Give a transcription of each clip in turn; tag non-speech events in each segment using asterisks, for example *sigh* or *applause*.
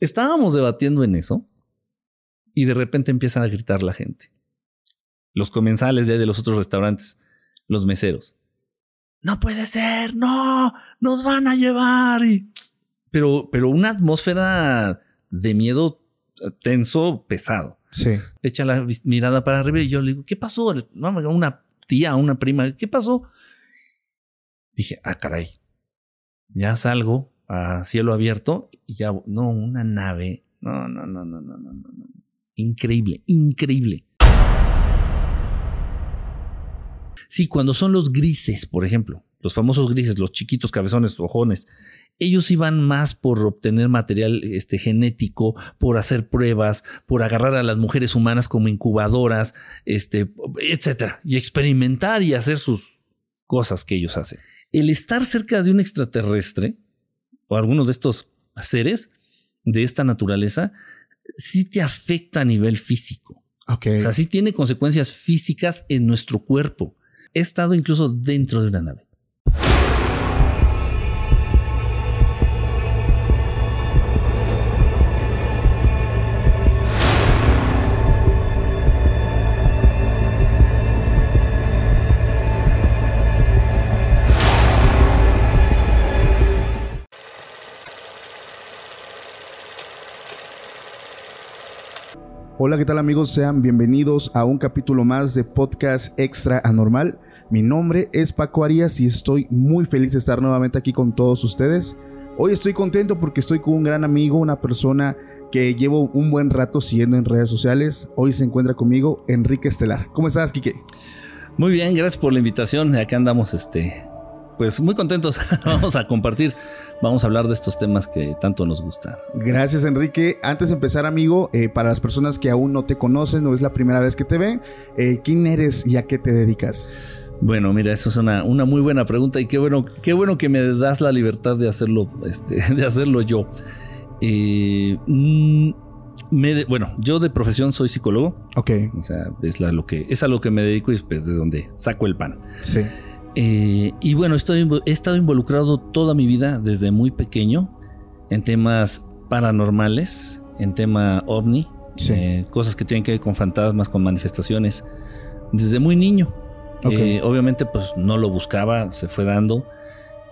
Estábamos debatiendo en eso y de repente empiezan a gritar la gente. Los comensales de, de los otros restaurantes, los meseros. No puede ser, no, nos van a llevar. Y... Pero, pero una atmósfera de miedo tenso, pesado. Sí. Echa la mirada para arriba y yo le digo, ¿qué pasó? Una tía, una prima, ¿qué pasó? Dije, ah, caray. Ya salgo a cielo abierto y ya, no, una nave. No, no, no, no, no, no, no. Increíble, increíble. Sí, cuando son los grises, por ejemplo, los famosos grises, los chiquitos cabezones, ojones, ellos iban más por obtener material este, genético, por hacer pruebas, por agarrar a las mujeres humanas como incubadoras, este, etcétera, y experimentar y hacer sus cosas que ellos hacen. El estar cerca de un extraterrestre o alguno de estos seres de esta naturaleza sí te afecta a nivel físico. Okay. O sea, sí tiene consecuencias físicas en nuestro cuerpo. He estado incluso dentro de una nave. Hola, ¿qué tal amigos? Sean bienvenidos a un capítulo más de Podcast Extra Anormal. Mi nombre es Paco Arias y estoy muy feliz de estar nuevamente aquí con todos ustedes. Hoy estoy contento porque estoy con un gran amigo, una persona que llevo un buen rato siguiendo en redes sociales. Hoy se encuentra conmigo Enrique Estelar. ¿Cómo estás, Quique? Muy bien, gracias por la invitación. Acá andamos este, pues muy contentos. *laughs* vamos a compartir, vamos a hablar de estos temas que tanto nos gustan. Gracias, Enrique. Antes de empezar, amigo, eh, para las personas que aún no te conocen o es la primera vez que te ven, eh, ¿quién eres y a qué te dedicas? Bueno, mira, eso es una, una, muy buena pregunta y qué bueno, qué bueno que me das la libertad de hacerlo, este, *laughs* de hacerlo yo. Eh, me bueno, yo de profesión soy psicólogo. Ok. O sea, es, la, lo que, es a lo que me dedico y pues de donde saco el pan. Sí. Eh, y bueno, estoy, he estado involucrado toda mi vida desde muy pequeño en temas paranormales, en tema ovni, Sí. eh, cosas que tienen que ver con fantasmas, con manifestaciones, desde muy niño. Ok. Eh, obviamente, pues no lo buscaba, se fue dando.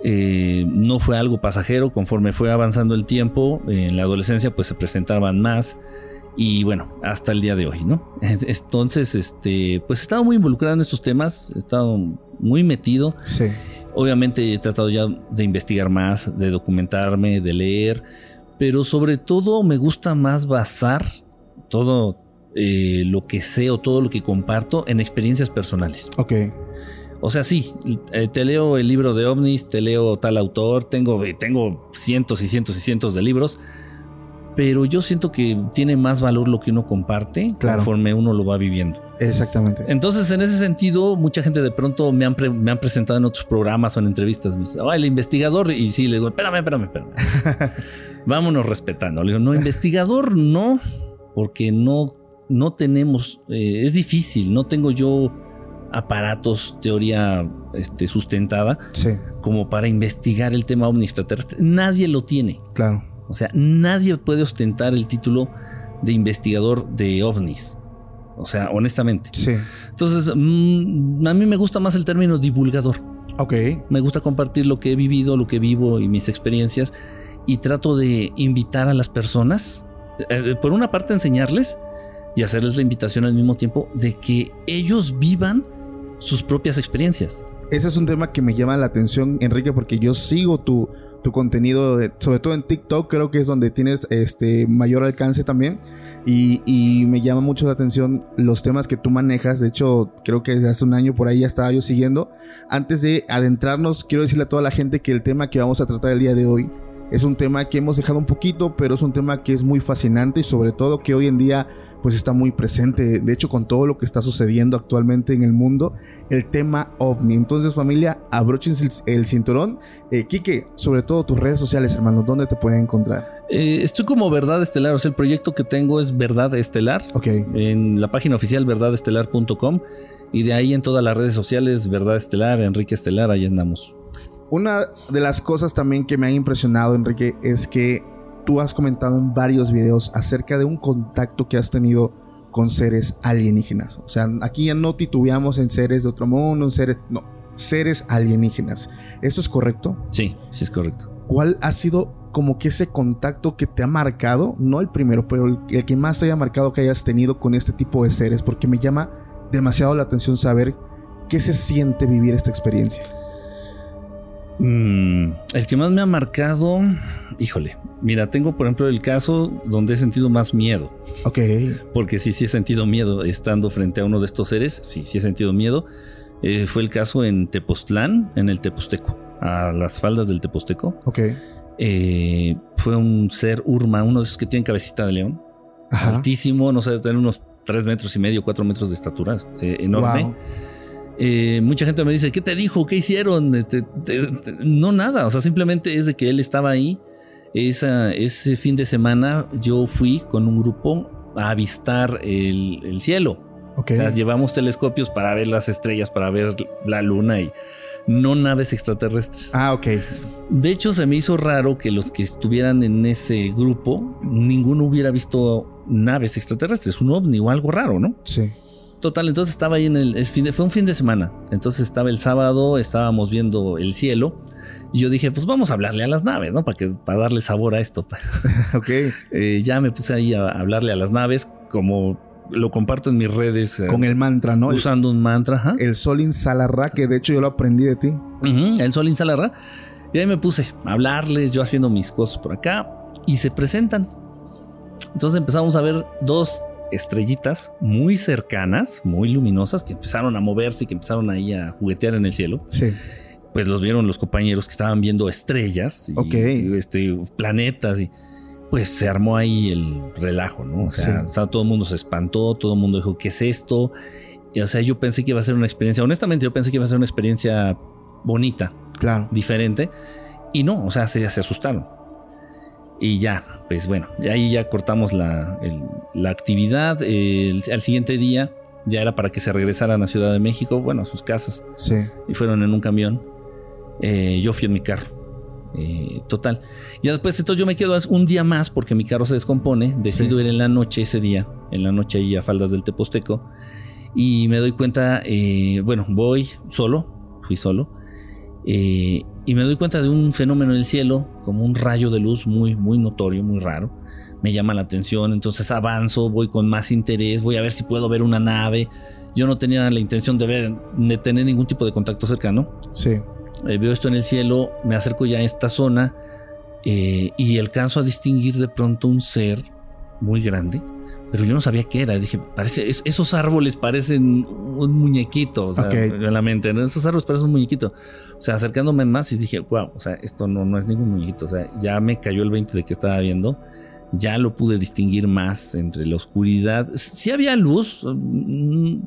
Eh, no fue algo pasajero, conforme fue avanzando el tiempo, en la adolescencia pues se presentaban más y bueno, hasta el día de hoy, ¿no? *laughs* Entonces, este, pues he estado muy involucrado en estos temas, he estado muy metido. Sí. Obviamente he tratado ya de investigar más, de documentarme, de leer, pero sobre todo me gusta más basar todo eh, lo que sé o todo lo que comparto en experiencias personales. Ok. O sea, sí, eh, te leo el libro de ovnis, te leo tal autor, tengo, tengo cientos y cientos y cientos de libros, pero yo siento que tiene más valor lo que uno comparte Claro. conforme uno lo va viviendo. Exactamente. Entonces, en ese sentido, mucha gente de pronto me han, pre- me han presentado en otros programas o en entrevistas. Me dice, "Ah, el investigador. Y sí, le digo, espérame, espérame, espérame. *laughs* Vámonos respetando. Le digo, no, investigador no, porque no, no tenemos, eh, es difícil, no tengo yo aparatos, teoría este, sustentada Sí, como para investigar el tema ovni extraterrestre. Nadie lo tiene. claro. O sea, nadie puede ostentar el título de investigador de ovnis. O sea, honestamente. Sí. Entonces, mm, a mí me gusta más el término divulgador. Ok. Me gusta compartir lo que he vivido, lo que vivo y mis experiencias. Y trato de invitar a las personas, eh, por una parte enseñarles y hacerles la invitación al mismo tiempo de que ellos vivan sus propias experiencias. Ese es un tema que me llama la atención, Enrique, porque yo sigo tu, tu contenido, sobre todo en TikTok, creo que es donde tienes este mayor alcance también. Y, y me llama mucho la atención los temas que tú manejas. De hecho, creo que desde hace un año por ahí ya estaba yo siguiendo. Antes de adentrarnos, quiero decirle a toda la gente que el tema que vamos a tratar el día de hoy es un tema que hemos dejado un poquito, pero es un tema que es muy fascinante y sobre todo que hoy en día pues está muy presente, de hecho con todo lo que está sucediendo actualmente en el mundo, el tema ovni. Entonces familia, abróchense el, el cinturón. Eh, Quique, sobre todo tus redes sociales, hermano, ¿dónde te pueden encontrar? Eh, estoy como Verdad Estelar, o sea, el proyecto que tengo es Verdad Estelar. Ok, En la página oficial verdadestelar.com y de ahí en todas las redes sociales, Verdad Estelar, Enrique Estelar, ahí andamos. una de las cosas también que me ha impresionado, Enrique, es que tú has comentado en varios videos acerca de un contacto que has tenido con seres alienígenas. O sea, aquí ya no titubeamos en seres de otro mundo, en seres... No, seres alienígenas. ¿Eso es correcto? Sí, sí es correcto. ¿Cuál ha sido como que ese contacto que te ha marcado? No el primero, pero el, que más te haya marcado que hayas tenido con este tipo de seres, porque me llama demasiado la atención saber qué se siente vivir esta experiencia. Mm, el que más me ha marcado, híjole, mira, tengo por ejemplo el caso donde he sentido más miedo. Ok. Porque sí, sí he sentido miedo estando frente a uno de estos seres, sí, sí he sentido miedo. Eh, fue el caso en Tepoztlán, en el Teposteco, a las faldas del Teposteco. Ok. Eh, fue un ser Urma, uno de esos que tienen cabecita de león. Altísimo, no sé, tener unos 3 metros y medio, 4 metros de estatura, eh, enorme. Mucha gente me dice, ¿qué te dijo? ¿Qué hicieron? no, nada. O sea, simplemente es de que él estaba ahí. ese fin de semana yo fui con un grupo a avistar el cielo. O sea, llevamos telescopios para ver las estrellas, para ver la luna y no naves extraterrestres. Ah, ok. De hecho, se me hizo raro que los que estuvieran en ese grupo, ninguno hubiera visto naves extraterrestres, un ovni o algo raro, ¿no? Sí. Total, entonces estaba ahí en el. fue un fin de semana. Entonces estaba el sábado, estábamos viendo el cielo. Y yo dije, pues vamos a hablarle a las naves, ¿no? Para, que, para darle sabor a esto. *laughs* *laughs* ok. Eh, ya me puse ahí a hablarle a las naves, como lo comparto en mis redes. Eh, Con el mantra, ¿no? Usando un mantra. El Sol Insalarra, que de hecho yo lo aprendí de ti. el Sol Insalarra. Y ahí me puse a hablarles, yo haciendo mis cosas por acá, y se presentan. Entonces empezamos a ver dos estrellitas muy cercanas, muy luminosas, que empezaron a moverse y que empezaron ahí a juguetear en el cielo. Sí. Pues los vieron los compañeros que estaban viendo estrellas y este, planetas y pues se armó ahí el relajo, ¿no? O sea, todo el mundo se espantó, todo el mundo dijo, ¿qué es esto? Y, o sea, yo pensé que iba a ser una experiencia, honestamente, yo pensé que iba a ser una experiencia bonita, claro. diferente, y no, o sea, se, se asustaron. Y ya, pues bueno, ahí ya cortamos la, actividad. al siguiente día ya era para que se regresaran a Ciudad de México, bueno, a sus casas. Sí. Y fueron en un camión. Eh, yo fui en mi carro. Eh, total. Y después, entonces yo me quedo un día más porque mi carro se descompone. Decido ir en la noche ese día, en la noche ahí a faldas del Teposteco. Y me doy cuenta, eh, bueno, voy solo, fui solo. Eh, y me doy cuenta de un fenómeno en el cielo, como un rayo de luz muy, muy notorio, muy raro. Me llama la atención, entonces avanzo, voy con más interés, voy a ver si puedo ver una nave. Yo no tenía la intención de ver, de tener ningún tipo de contacto cercano. Sí. Eh, veo esto en el cielo, me acerco ya a esta zona eh, y alcanzo a distinguir de pronto un ser muy grande, pero yo no sabía qué era. Dije, parece, esos árboles parecen un muñequito, o sea, en la mente, esos árboles parecen un muñequito. O sea, acercándome más y dije, wow, o sea, esto no, no es ningún muñequito, o sea, ya me cayó el 20 de que estaba viendo ya lo pude distinguir más entre la oscuridad. Si había luz, mm,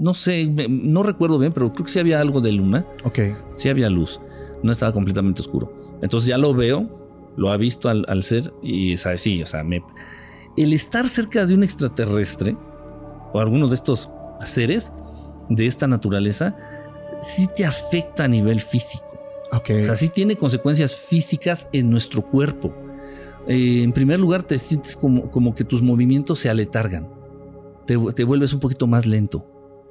no sé, no recuerdo bien, pero creo que sí había algo de luna. Ok. Sí había luz, no estaba completamente oscuro. Entonces ya lo veo, lo ha visto al, ser y sabe, sí, o sea, me, el estar cerca de un extraterrestre o alguno de estos seres de esta naturaleza, sí te afecta a nivel físico. Ok. O sea, sí tiene consecuencias físicas en nuestro cuerpo. Eh, en primer lugar, te sientes como, como que tus movimientos se aletargan. Te, vuelves un poquito más lento.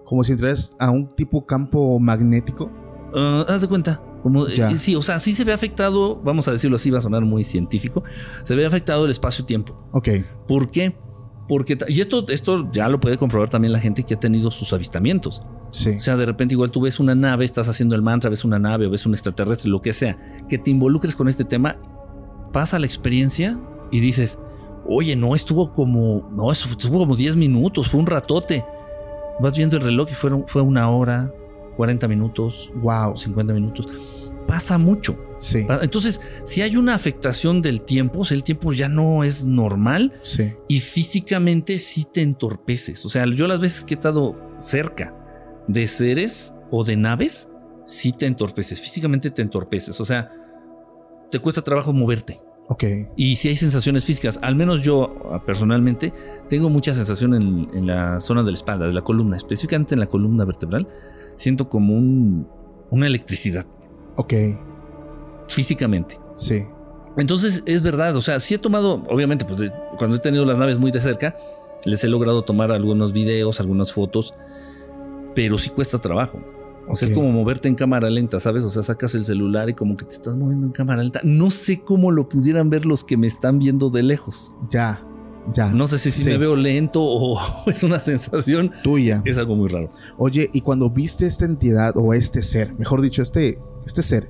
Como si entras a un tipo campo magnético. Ah, haz de cuenta. Como, eh, sí, o sea, sí se ve afectado, vamos a decirlo así, va a sonar muy científico, se ve afectado el espacio-tiempo. Ok. ¿Por qué? Porque, y esto, esto ya lo puede comprobar también la gente que ha tenido sus avistamientos. Sí. O sea, de repente igual tú ves una nave, estás haciendo el mantra, ves una nave o ves un extraterrestre, lo que sea, que te involucres con este tema pasa la experiencia y dices, oye, no, estuvo como, no, estuvo como 10 minutos, fue un ratote. Vas viendo el reloj y fueron, fue una hora, 40 minutos, wow, 50 minutos. Pasa mucho. Sí. Entonces, si hay una afectación del tiempo, el tiempo ya no es normal sí. y físicamente sí te entorpeces. O sea, yo las veces que he estado cerca de seres o de naves, sí te entorpeces, físicamente te entorpeces. O sea, te cuesta trabajo moverte. Ok. Y si hay sensaciones físicas, al menos yo ah, personalmente tengo mucha sensación en, la zona de la espalda, de la columna, específicamente en la columna vertebral. Siento como un, una electricidad. Ok. Físicamente. Sí. Entonces es verdad, o sea, sí he tomado, obviamente, pues de- cuando he tenido las naves muy de cerca, les he logrado tomar algunos videos, algunas fotos, pero sí cuesta trabajo. O sea, es como moverte en cámara lenta, ¿sabes? O sea, sacas el celular y como que te estás moviendo en cámara lenta. No sé cómo lo pudieran ver los que me están viendo de lejos. Ya, ya. No sé si, si Sí. me veo lento o *laughs* es una sensación. Tuya. Es algo muy raro. Oye, y cuando viste esta entidad o este ser, mejor dicho, este, este ser.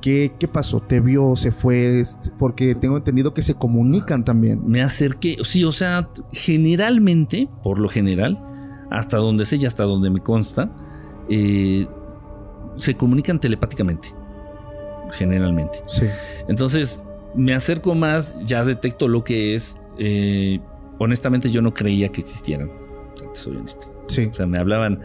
¿qué, ¿qué pasó? ¿Te vio? ¿Se fue? Este, Porque tengo entendido que se comunican también. Me acerqué, sí, o sea, generalmente, por lo general, hasta donde sé y hasta donde me consta, eh, se comunican telepáticamente. Generalmente. Sí. Entonces, me acerco más, ya detecto lo que es. Eh, honestamente, yo no creía que existieran. Soy honesto. Sí. O sea, me hablaban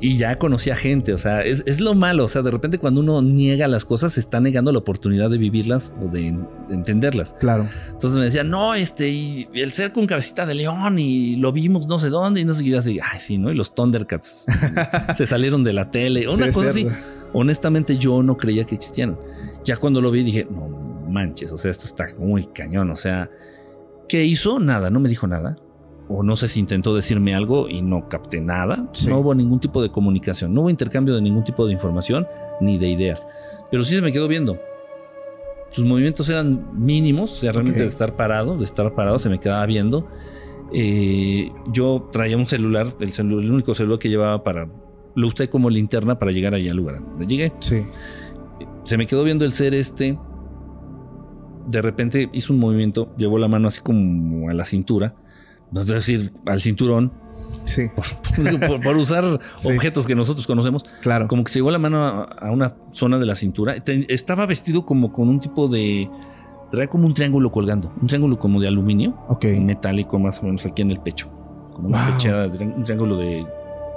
y ya conocía gente. O sea, es, es lo malo. O sea, de repente cuando uno niega las cosas, se está negando la oportunidad de vivirlas o de, en- de entenderlas. Claro. Entonces me decían, no, este, y el ser con cabecita de león y lo vimos no sé dónde y no sé qué. Y así, ay, sí, ¿no? Y los Thundercats *laughs* se salieron de la tele. Una Sí, cosa así. Honestamente, yo no creía que existieran. Ya cuando lo vi dije, no manches, o sea, esto está muy cañón. O sea, ¿qué hizo? Nada, no me dijo nada. O no sé si intentó decirme algo y no capté nada. Sí. No hubo ningún tipo de comunicación, no hubo intercambio de ningún tipo de información ni de ideas. Pero sí se me quedó viendo. Sus movimientos eran mínimos, o sea, realmente de estar parado, de estar parado, se me quedaba viendo. Eh, yo traía un celular, el, celu- el único celular que llevaba para. Lo usé como linterna para llegar allá al lugar. Llegué, Sí. se me quedó viendo el ser este. De repente hizo un movimiento, llevó la mano así como a la cintura, es decir, al cinturón, Sí. *laughs* por, por usar *laughs* Sí. objetos que nosotros conocemos, Claro. como que se llevó la mano a, a una zona de la cintura. Te- Estaba vestido como con un tipo de. Trae como un triángulo colgando, un triángulo como de aluminio, Ok. metálico más o menos aquí en el pecho, como una Wow. pechera, de- un triángulo de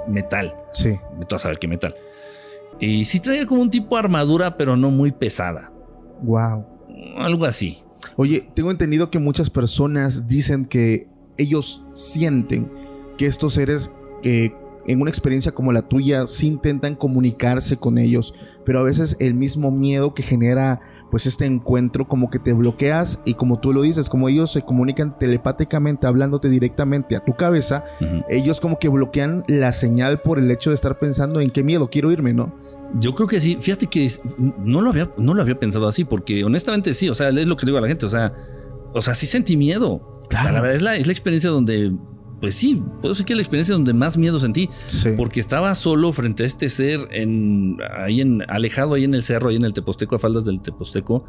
metal, Sí. de a saber qué metal. Y sí traía como un tipo de armadura, pero no muy pesada. Wow. Algo así. Oye, tengo entendido que muchas personas dicen que ellos sienten que estos seres eh, en una experiencia como la tuya sí intentan comunicarse con ellos, pero a veces el mismo miedo que genera pues este encuentro como que te bloqueas y como tú lo dices, como ellos se comunican telepáticamente hablándote directamente a tu cabeza, ellos como que bloquean la señal por el hecho de estar pensando en qué miedo quiero irme, ¿no? Yo creo que sí. Fíjate que no lo había, no lo había pensado así, porque honestamente sí. O sea, es lo que digo a la gente. O sea, o sea, sí sentí miedo. O sea, Claro. la verdad es la, es la experiencia donde, pues sí, puedo decir que es la experiencia donde más miedo sentí, Sí. porque estaba solo frente a este ser en ahí en alejado ahí en el cerro, ahí en el Teposteco, a faldas del Teposteco,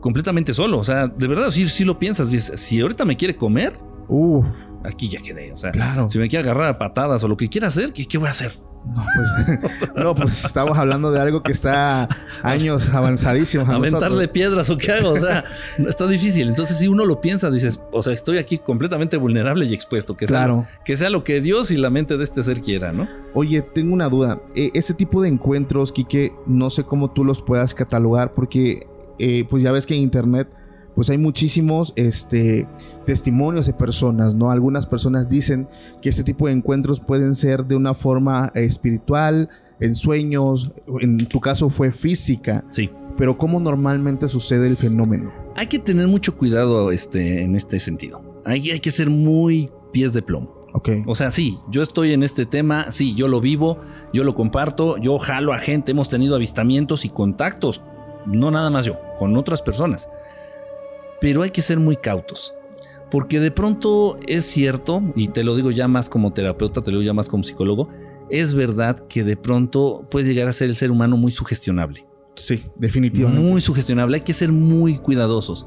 completamente solo. O sea, de verdad, sí, sí lo piensas. Dices, si ahorita me quiere comer, Uf, aquí ya quedé. O sea, claro. si me quiere agarrar a patadas o lo que quiera hacer, ¿qué, qué voy a hacer? No, pues, *laughs* no, pues estamos hablando de algo que está años avanzadísimos. a aventarle nosotros. piedras o qué hago, o sea, *laughs* está difícil. Entonces, si uno lo piensa, dices, o sea, estoy aquí completamente vulnerable y expuesto, que sea, Claro. que sea lo que Dios y la mente de este ser quiera, ¿no? Oye, tengo una duda. Eh, ese tipo de encuentros, Quique, no sé cómo tú los puedas catalogar, porque eh, pues ya ves que en internet pues hay muchísimos este, testimonios de personas, ¿no? Algunas personas dicen que este tipo de encuentros pueden ser de una forma espiritual, en sueños, en tu caso fue física, Sí. pero ¿cómo normalmente sucede el fenómeno? Hay que tener mucho cuidado este, en este sentido. Hay, hay que ser muy pies de plomo. Ok. O sea, sí, yo estoy en este tema, sí, yo lo vivo, yo lo comparto, yo jalo a gente, hemos tenido avistamientos y contactos, no nada más yo, con otras personas. Pero hay que ser muy cautos, porque de pronto es cierto, y te lo digo ya más como terapeuta, te lo digo ya más como psicólogo, es verdad que de pronto puede llegar a ser el ser humano muy sugestionable. Sí, definitivamente. Muy sugestionable, hay que ser muy cuidadosos.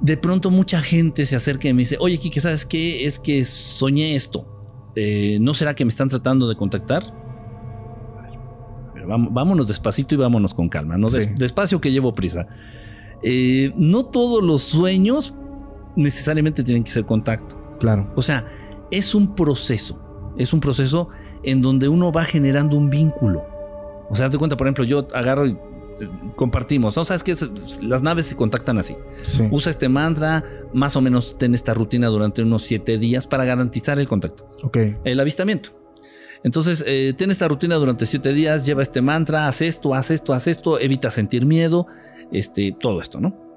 De pronto mucha gente se acerca y me dice, oye Kike, ¿sabes qué? Es que soñé esto. Eh, ¿No será que me están tratando de contactar? A ver, vam- Vámonos despacito y vámonos con calma, ¿no? Sí. despacio que llevo prisa. Eh, no todos los sueños necesariamente tienen que ser contacto. Claro. O sea, es un proceso. Es un proceso en donde uno va generando un vínculo. O sea, haz de cuenta, por ejemplo, yo agarro y eh, compartimos. ¿no? ¿Sabes que Las naves se contactan así. Sí. Usa este mantra, más o menos ten esta rutina durante unos siete días para garantizar el contacto, Ok. el avistamiento. Entonces, eh, ten esta rutina durante siete días, lleva este mantra, haz esto, haz esto, haz esto, evita sentir miedo, este, todo esto, ¿no?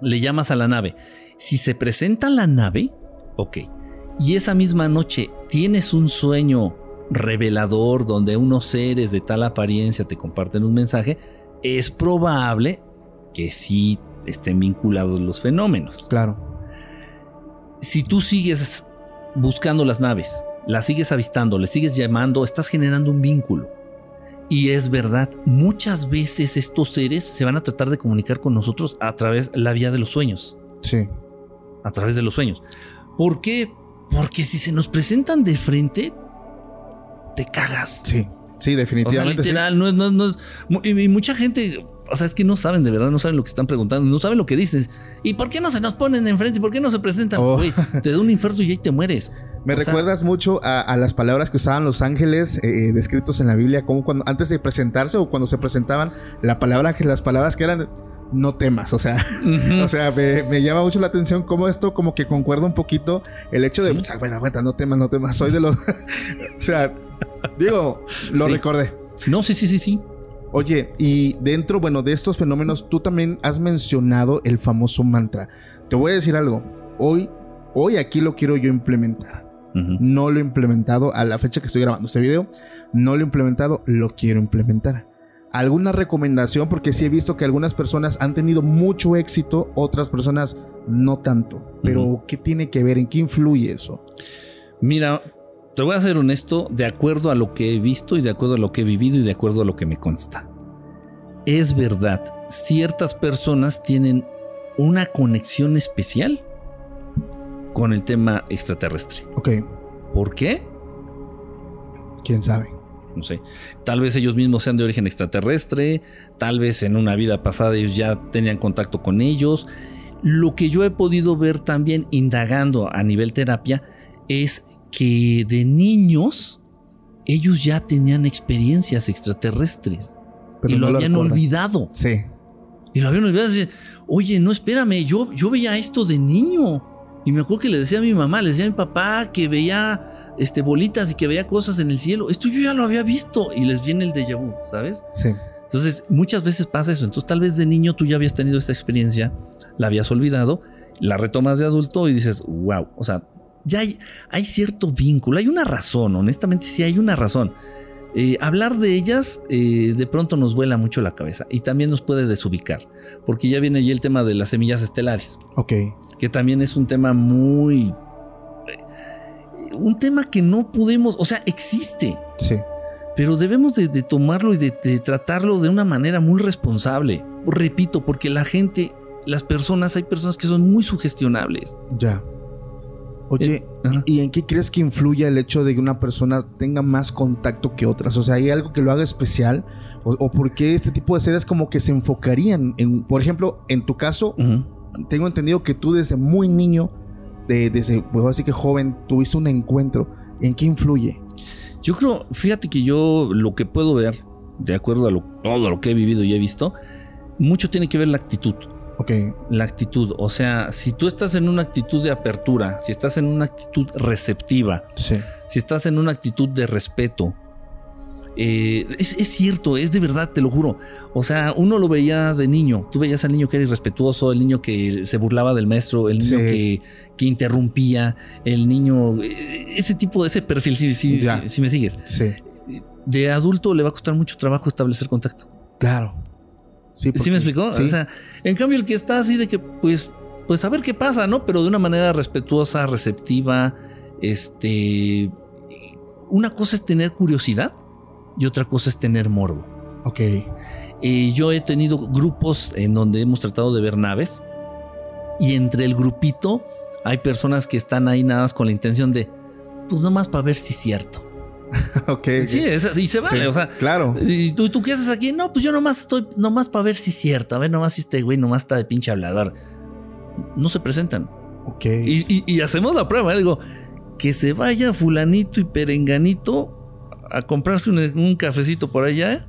le llamas a la nave. Si se presenta la nave, ok. Y esa misma noche tienes un sueño revelador donde unos seres de tal apariencia te comparten un mensaje, es probable que sí estén vinculados los fenómenos. Claro. Si tú sigues buscando las naves, las sigues avistando, le sigues llamando, estás generando un vínculo. Y es verdad, muchas veces estos seres se van a tratar de comunicar con nosotros a través de la vía de los sueños. Sí. A través de los sueños. ¿Por qué? Porque si se nos presentan de frente, te cagas. Sí. Sí, definitivamente. O sea, literal, no, no, no, y, mucha gente, o sea, es que no saben de verdad, no saben lo que están preguntando, no saben lo que dices. ¿Y por qué no se nos ponen enfrente? ¿Por qué no se presentan? Oh. te da un infarto y ahí te mueres. *laughs* Me recuerdas mucho a, las palabras que usaban los ángeles eh, eh, descritos en la Biblia, como cuando antes de presentarse o cuando se presentaban, la palabra que las palabras que eran no temas, o sea, *laughs* o sea, me, llama mucho la atención cómo esto como que concuerda un poquito el hecho de, bueno, aguanta, no temas, no temas, soy de los, *laughs* o sea, digo, lo recordé. No, sí, sí, sí, sí. Oye, y dentro, bueno, de estos fenómenos, tú también has mencionado el famoso mantra. Te voy a decir algo, hoy, hoy aquí lo quiero yo implementar. No lo he implementado a la fecha que estoy grabando este video. No lo he implementado, lo quiero implementar. ¿Alguna recomendación? Porque sí he visto que algunas personas han tenido mucho éxito, otras personas no tanto. Pero, ¿qué tiene que ver? ¿En qué influye eso? Mira, te voy a ser honesto, de acuerdo a lo que he visto y de acuerdo a lo que he vivido y de acuerdo a lo que me consta. Es verdad, ciertas personas tienen una conexión especial con el tema extraterrestre. Ok. ¿Por qué? ¿Quién sabe? No sé. Tal vez ellos mismos sean de origen extraterrestre, tal vez en una vida pasada ellos ya tenían contacto con ellos. Lo que yo he podido ver también indagando a nivel terapia es que de niños ellos ya tenían experiencias extraterrestres y lo, habían olvidado. Sí. Y lo habían olvidado. Oye, no espérame, yo, yo veía esto de niño. Y me acuerdo que le decía a mi mamá, le decía a mi papá que veía este, bolitas y que veía cosas en el cielo. Esto yo ya lo había visto y les viene el déjà vu, ¿sabes? Sí. Entonces, muchas veces pasa eso. Entonces, tal vez de niño tú ya habías tenido esta experiencia, la habías olvidado, la retomas de adulto y dices, wow, o sea, ya hay, hay cierto vínculo, hay una razón, honestamente sí hay una razón. Eh, hablar de ellas eh, de pronto nos vuela mucho la cabeza y también nos puede desubicar, porque ya viene ahí el tema de las semillas estelares. Ok. Que también es un tema muy... Eh, un tema que no podemos, o sea, existe. Sí. Pero debemos de, tomarlo y de, de, tratarlo de una manera muy responsable. Repito, porque la gente, las personas, hay personas que son muy sugestionables. Ya. Oye, eh, ¿y en qué crees que influye el hecho de que una persona tenga más contacto que otras? O sea, ¿hay algo que lo haga especial? ¿O, por qué este tipo de seres como que se enfocarían en, por ejemplo, en tu caso, tengo entendido que tú desde muy niño, desde, pues así que joven, tuviste un encuentro. ¿En qué influye? Yo creo, fíjate que yo lo que puedo ver, de acuerdo a todo lo que he vivido y he visto, mucho tiene que ver la actitud. Ok. La actitud. O sea, si tú estás en una actitud de apertura, si estás en una actitud receptiva, si estás en una actitud de respeto, eh, es, cierto, es de verdad, te lo juro. O sea, uno lo veía de niño. Tú veías al niño que era irrespetuoso, el niño que se burlaba del maestro, el niño que, que, interrumpía, el niño. Eh, ese tipo de ese perfil, si, si, si me sigues. Sí. De adulto le va a costar mucho trabajo establecer contacto. Claro. Sí, me explicó? O sea, en cambio, el que está así de que, pues, pues a ver qué pasa, ¿no? Pero de una manera respetuosa, receptiva, este. Una cosa es tener curiosidad y otra cosa es tener morbo. Ok. Eh, yo he tenido grupos en donde hemos tratado de ver naves y entre el grupito hay personas que están ahí nada más con la intención de, pues nomás para ver si es cierto. *laughs* ok. Sí, y se vale, o sea. Claro. ¿Y tú, tú qué haces aquí? No, pues yo nomás estoy, nomás para ver si es cierto. A ver, nomás si este güey nomás está de pinche hablador. No se presentan. Ok. Y, hacemos la prueba. ¿eh? Digo, que se vaya fulanito y perenganito a comprarse un, cafecito por allá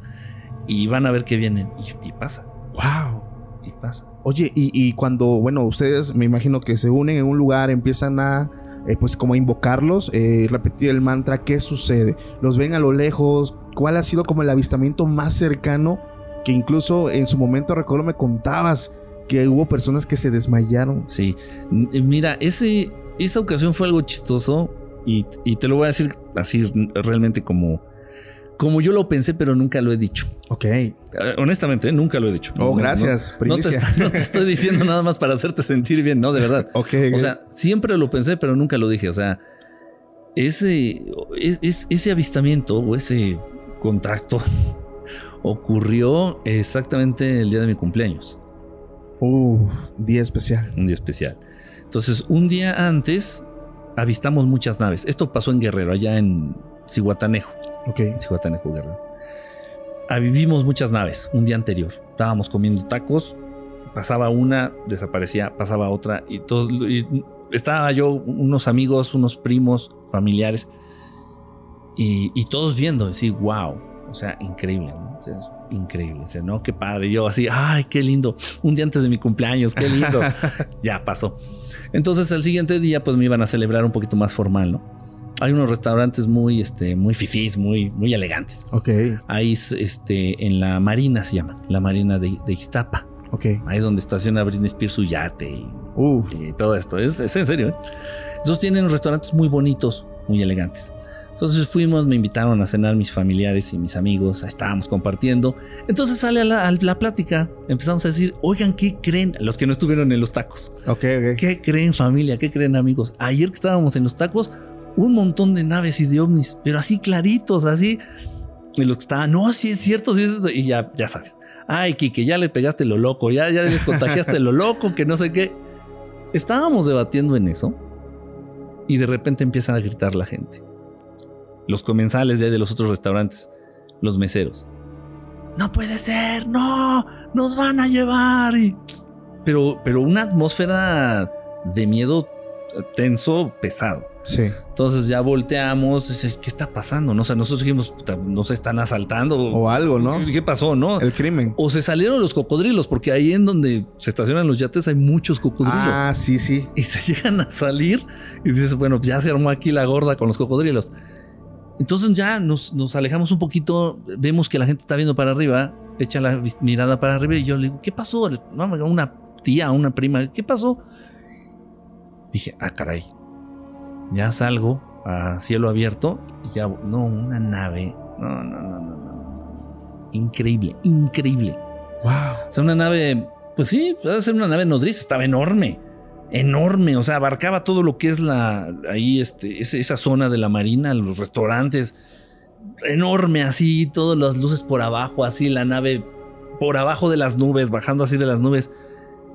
y van a ver que vienen. Y, pasa. Wow. Y pasa. Oye, y, y cuando, bueno, ustedes me imagino que se unen en un lugar, empiezan a eh, pues como invocarlos, eh, repetir el mantra, ¿qué sucede? ¿Los ven a lo lejos? ¿Cuál ha sido como el avistamiento más cercano? Que incluso en su momento, recuerdo, me contabas que hubo personas que se desmayaron. Sí. N- Mira, ese, esa ocasión fue algo chistoso y, y te lo voy a decir así realmente como, como yo lo pensé, pero nunca lo he dicho. Ok. Eh, Honestamente, nunca lo he dicho. Oh, No, gracias. No, no te, no estoy diciendo nada más para hacerte sentir bien, no, de verdad. *laughs* Ok. O sea, siempre lo pensé, pero nunca lo dije. O sea, ese, es- es- ese avistamiento o ese contacto *laughs* ocurrió exactamente el día de mi cumpleaños, Uf, día especial. un día especial. Entonces, un día antes avistamos muchas naves. Esto pasó en Guerrero, allá en Cihuatanejo. Ok. Cihuatanejo, Guerrero. Ah, vivimos muchas naves un día anterior. Estábamos comiendo tacos, pasaba una, desaparecía, pasaba otra y todos. y estaba yo, unos amigos, unos primos, familiares y, y todos viendo, así, wow. O sea, increíble, ¿no? O sea, es increíble. O sea, no, qué padre. Yo así, ay, qué lindo. Un día antes de mi cumpleaños, qué lindo. *laughs* ya pasó. Entonces, el siguiente día, pues me iban a celebrar un poquito más formal, ¿no? Hay unos restaurantes muy, este, muy fifís, muy, muy elegantes. Ok. Ahí, es, este, en la Marina se llama, la Marina de, de Ixtapa. Ok. Ahí es donde estaciona Britney Spears su yate y, Uf. y todo esto. Es, es en serio. ¿eh? Entonces tienen restaurantes muy bonitos, muy elegantes. Entonces fuimos, me invitaron a cenar mis familiares y mis amigos, estábamos compartiendo. Entonces sale a la, a la plática, empezamos a decir, oigan, ¿qué creen? Los que no estuvieron en los tacos. Ok, ok. ¿Qué creen familia? ¿Qué creen amigos? Ayer que estábamos en los tacos, un montón de naves y de ovnis, pero así claritos, así. Y los que estaban, no, sí es cierto, sí es cierto. Y ya, ya sabes. Ay, Kike, ya le pegaste lo loco, ya, ya les contagiaste lo loco, que no sé qué. Estábamos debatiendo en eso y de repente empiezan a gritar la gente. Los comensales de, de los otros restaurantes, los meseros. No puede ser, no, nos van a llevar. Pero, pero una atmósfera de miedo tenso, pesado. Sí. Entonces ya volteamos, ¿qué está pasando? No, o sea, nosotros dijimos, "Puta, no se están asaltando. O algo, ¿no? ¿Qué pasó? No. El crimen. O se salieron los cocodrilos, porque ahí en donde se estacionan los yates hay muchos cocodrilos. Ah, sí, sí. Y se *laughs* llegan a salir y dices, bueno, ya se armó aquí la gorda con los cocodrilos. Entonces ya nos, nos alejamos un poquito, vemos que la gente está viendo para arriba, echa la mirada para arriba y yo le digo, ¿qué pasó? Una tía, una prima, ¿qué pasó? Dije, ah, caray. Ya salgo a cielo abierto y ya, no, una nave. No, no, no, no, no. Increíble, increíble. Wow. O sea, una nave, pues sí, puede ser una nave nodriza, estaba enorme, enorme, o sea, abarcaba todo lo que es la, ahí, este, esa zona de la marina, los restaurantes, enorme así, todas las luces por abajo, así, la nave por abajo de las nubes, bajando así de las nubes.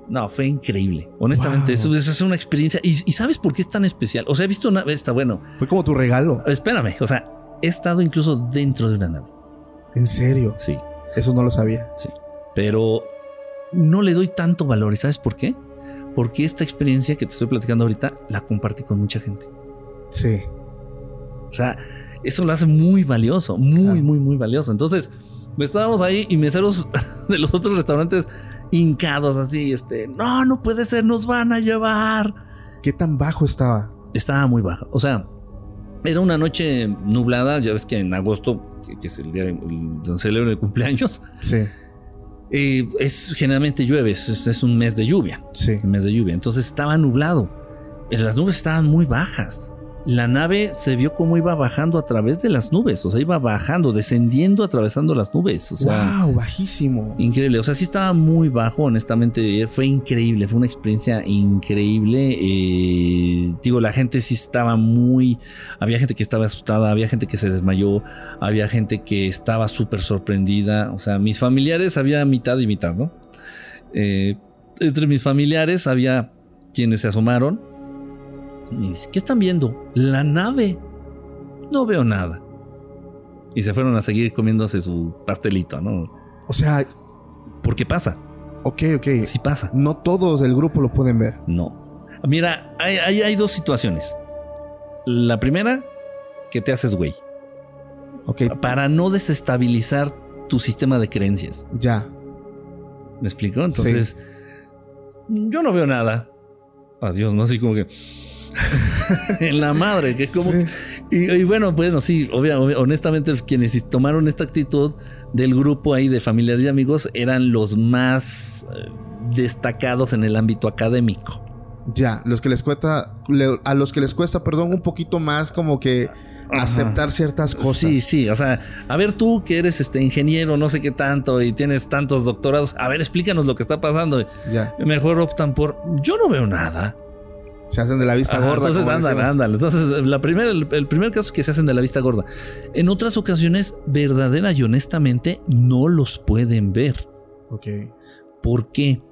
No, fue increíble. Honestamente, Wow. eso, eso es una experiencia. ¿Y, y sabes por qué es tan especial? O sea, he visto una está bueno, Fue como tu regalo. espérame, o sea, he estado incluso dentro de una nave. En serio. Sí. Eso no lo sabía. Sí. Pero no le doy tanto valor. ¿Y sabes por qué? Porque esta experiencia que te estoy platicando ahorita la compartí con mucha gente. Sí. O sea, eso lo hace muy valioso, muy, Claro. muy, muy valioso. Entonces, estábamos ahí y meseros *laughs* de los otros restaurantes hincados así, este, no, no puede ser, nos van a llevar. ¿Qué tan bajo estaba? Estaba muy baja. O sea, era una noche nublada. Ya ves que en agosto, que, que es el día donde celebro el cumpleaños, Sí. eh, es generalmente llueve, es, es un mes de lluvia. Sí. en mes de lluvia. Entonces estaba nublado. Eh, Las nubes estaban muy bajas. La nave se vio cómo iba bajando a través de las nubes. O sea, iba bajando, descendiendo, atravesando las nubes. O sea, wow, bajísimo. increíble. O sea, sí estaba muy bajo, honestamente. eh, Fue increíble. Fue una experiencia increíble. Eh, digo, la gente sí estaba muy. Había gente que estaba asustada, había gente que se desmayó, había gente que estaba súper sorprendida. O sea, mis familiares había mitad y mitad, ¿no? Eh, entre mis familiares había quienes se asomaron. Y dice, ¿qué están viendo? La nave. No veo nada. Y se fueron a seguir comiéndose su pastelito, ¿no? O sea, Porque pasa, ok, ok. sí pasa. No todos del grupo lo pueden ver. No. Mira, hay, hay- hay dos situaciones. La primera, que te haces güey. Ok, Para no desestabilizar tu sistema de creencias. ya. ¿Me explico? Entonces, yo no veo nada. Adiós, ¿no? Así como que. *laughs* en la madre, que es como. Sí. Y, y bueno, bueno, sí, obvia- honestamente, quienes tomaron esta actitud del grupo ahí de familiares y amigos eran los más eh, destacados en el ámbito académico. Ya, los que les cuesta, a los que les cuesta, perdón, un poquito más como que aceptar ciertas cosas. Sí, sí, o sea, a ver tú que eres este ingeniero, no sé qué tanto y tienes tantos doctorados, a ver, explícanos lo que está pasando. Ya. Mejor optan por yo no veo nada. Se hacen de la vista gorda. Entonces, ándale, ándale. Entonces, la primera, el, el, primer caso es que se hacen de la vista gorda. En otras ocasiones, verdadera y honestamente, no los pueden ver. Ok. ¿Por qué?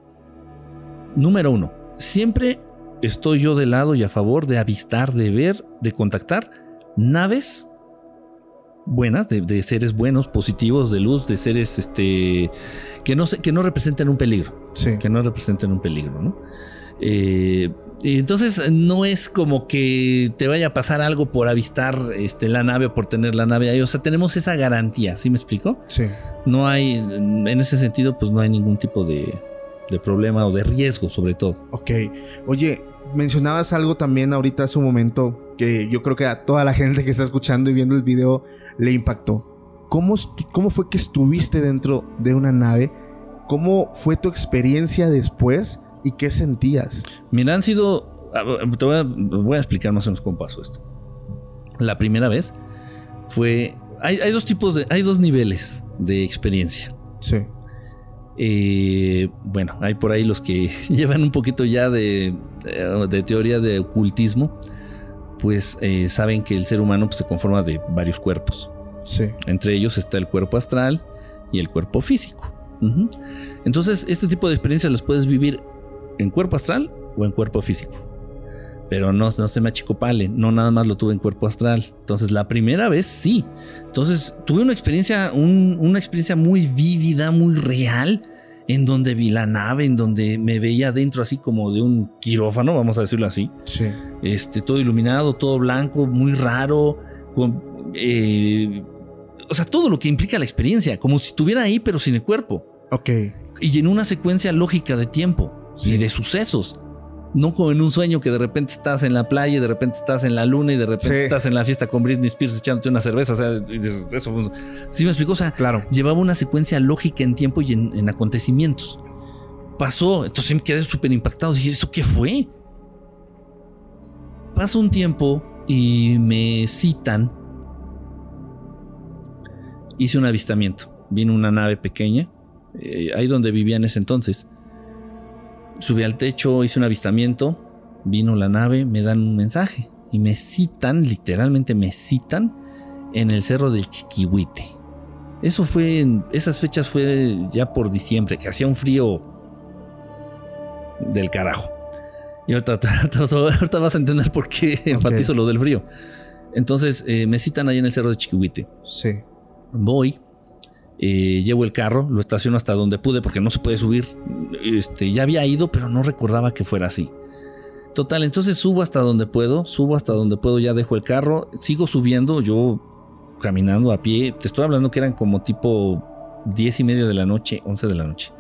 Número uno, siempre estoy yo de lado y a favor de avistar, de ver, de contactar naves buenas, de, seres buenos, positivos, de luz, de seres este, que, no, que no representen un peligro. Sí. Que no representen un peligro, ¿no? Eh, entonces no es como que te vaya a pasar algo por avistar este, la nave o por tener la nave ahí. O sea, tenemos esa garantía, ¿sí me explico? Sí. No hay, en ese sentido, pues no hay ningún tipo de, de problema o de riesgo sobre todo. Ok. Oye, mencionabas algo también ahorita hace un momento que yo creo que a toda la gente que está escuchando y viendo el video le impactó. ¿Cómo, cómo fue que estuviste dentro de una nave? ¿Cómo fue tu experiencia después y qué sentías? Mira, han sido... Te voy a, voy a explicar más o menos cómo pasó esto. La primera vez fue... Hay, hay dos tipos de... Hay dos niveles de experiencia. Sí. Eh, bueno, hay por ahí los que *laughs* llevan un poquito ya de, de teoría de ocultismo, pues eh, saben que el ser humano pues, se conforma de varios cuerpos. Sí. Entre ellos está el cuerpo astral y el cuerpo físico. Entonces, este tipo de experiencias las puedes vivir en cuerpo astral o en cuerpo físico. Pero no, no se me achicopale, no nada más lo tuve en cuerpo astral. Entonces, la primera vez sí. Entonces, tuve una experiencia, una experiencia muy vívida, muy real, en donde vi la nave, en donde me veía dentro así como de un quirófano, vamos a decirlo así. Sí. Este, todo iluminado, todo blanco, muy raro, con, eh, o sea, todo lo que implica la experiencia, como si estuviera ahí pero sin el cuerpo. Ok. Y en una secuencia lógica de tiempo y de sucesos. No como en un sueño que de repente estás en la playa y de repente estás en la luna y de repente estás en la fiesta con Britney Spears echándote una cerveza. O sea, eso ¿Sí me explico? O sea, claro. llevaba una secuencia lógica en tiempo y en, acontecimientos. Pasó, entonces me quedé súper impactado. Dije, ¿eso qué fue? Pasa un tiempo y me citan. Hice un avistamiento. Vino una nave pequeña, eh, ahí donde vivía en ese entonces Subí al techo, hice un avistamiento, vino la nave, me dan un mensaje y me citan, literalmente me citan en el cerro del Chiquihuite. Eso fue, en esas fechas fue ya por diciembre, que hacía un frío del carajo. Y ahorita, *laughs* vas a entender por qué enfatizo lo del frío. Entonces eh, me citan ahí en el cerro del Chiquihuite. Sí. Voy, eh, llevo el carro, lo estaciono hasta donde pude porque no se puede subir. Este, ya había ido, pero no recordaba que fuera así. Total, entonces subo hasta donde puedo, subo hasta donde puedo, ya dejo el carro, sigo subiendo, yo caminando a pie. Te estoy hablando que eran como tipo 10 y media de la noche, 11 de la noche.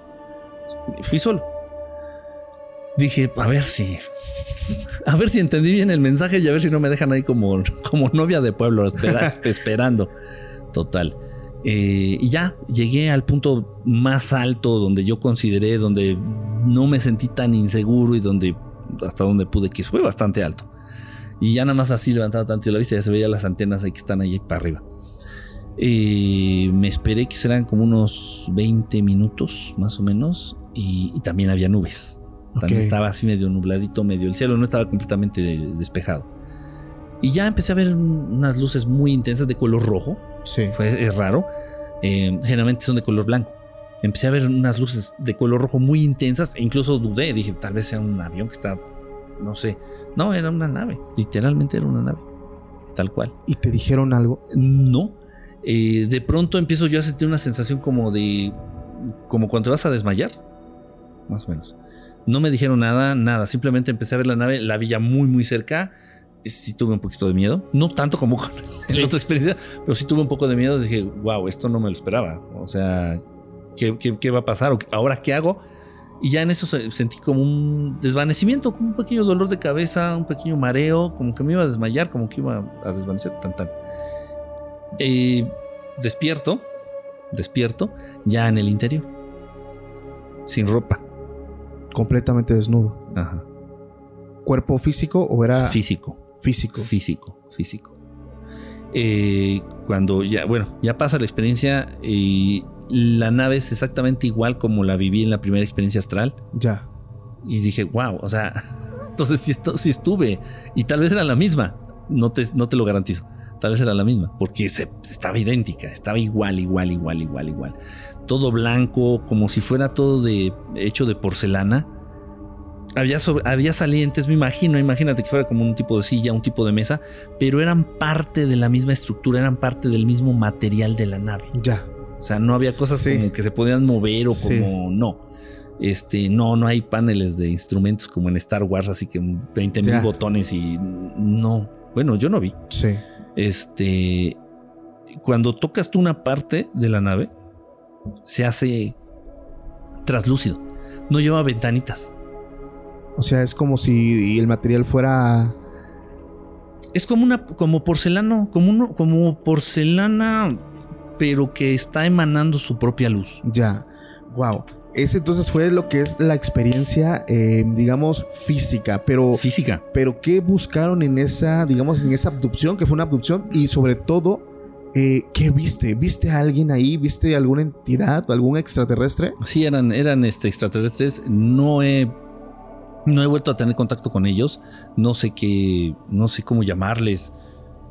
Fui solo. Dije, a ver si. *laughs* A ver si entendí bien el mensaje y a ver si no me dejan ahí como, *laughs* como novia de pueblo, *laughs* esperando. Total. Eh, y ya llegué al punto más alto donde yo consideré, donde no me sentí tan inseguro y donde hasta donde pude, que fue bastante alto. Y ya nada más así levantaba tanto la vista, ya se veía las antenas ahí que están ahí para arriba. Eh, me esperé que serán como unos 20 minutos más o menos y, también había nubes. También estaba así medio nubladito, medio el cielo no estaba completamente despejado. Y ya empecé a ver unas luces muy intensas de color rojo. Sí. Fue, es raro. Eh, generalmente son de color blanco. Empecé a ver unas luces de color rojo muy intensas e incluso dudé. Dije, tal vez sea un avión que está, no sé. No, era una nave. Literalmente era una nave. Tal cual. ¿Y te dijeron algo? No. Eh, de pronto empiezo yo a sentir una sensación como de... Como cuando vas a desmayar. Más o menos. No me dijeron nada, nada. Simplemente empecé a ver la nave, la vi ya muy, muy cerca sí tuve un poquito de miedo. No tanto como con *laughs* la otra experiencia, pero sí tuve un poco de miedo. Dije, wow, esto no me lo esperaba. O sea, ¿qué, qué, va a pasar? ¿Ahora qué hago? Y ya en eso sentí como un desvanecimiento, como un pequeño dolor de cabeza, un pequeño mareo, como que me iba a desmayar, como que iba a desvanecer, tan tan. Eh, despierto, despierto, ya en el interior, sin ropa. Completamente desnudo. Ajá. ¿Cuerpo físico o era Físico. Físico? Físico, físico. Eh, cuando ya, bueno, ya pasa la experiencia y la nave es exactamente igual como la viví en la primera experiencia astral. Ya. Y dije, wow, o sea, *laughs* entonces sí, sí estuve. Y tal vez era la misma. No te, no te lo garantizo. Tal vez era la misma. Porque se, estaba idéntica. Estaba igual, igual, igual, igual, igual. Todo blanco, como si fuera todo de, hecho de porcelana. Había, sobre- había salientes, me imagino, imagínate que fuera como un tipo de silla, un tipo de mesa, pero eran parte de la misma estructura, eran parte del mismo material de la nave. Ya. O sea, no había cosas Sí. como que se podían mover o Sí. como no. Este, no, no hay paneles de instrumentos como en Star Wars, así que 20 mil botones y no. Bueno, yo no vi. Sí. Este, cuando tocas tú una parte de la nave, se hace traslúcido. No lleva ventanitas. O sea, es como si el material fuera. Es como una, como porcelano, como uno, como porcelana, pero que está emanando su propia luz. Ya. Wow. Ese entonces fue lo que es la experiencia, eh, digamos, física. Pero, Física. pero, ¿qué buscaron en esa, digamos, en esa abducción? Que fue una abducción. Y sobre todo, eh, ¿qué viste? ¿Viste a alguien ahí? ¿Viste alguna entidad, algún extraterrestre? Sí, eran, eran este, extraterrestres. No he, no he vuelto a tener contacto con ellos. No sé qué, no sé cómo llamarles.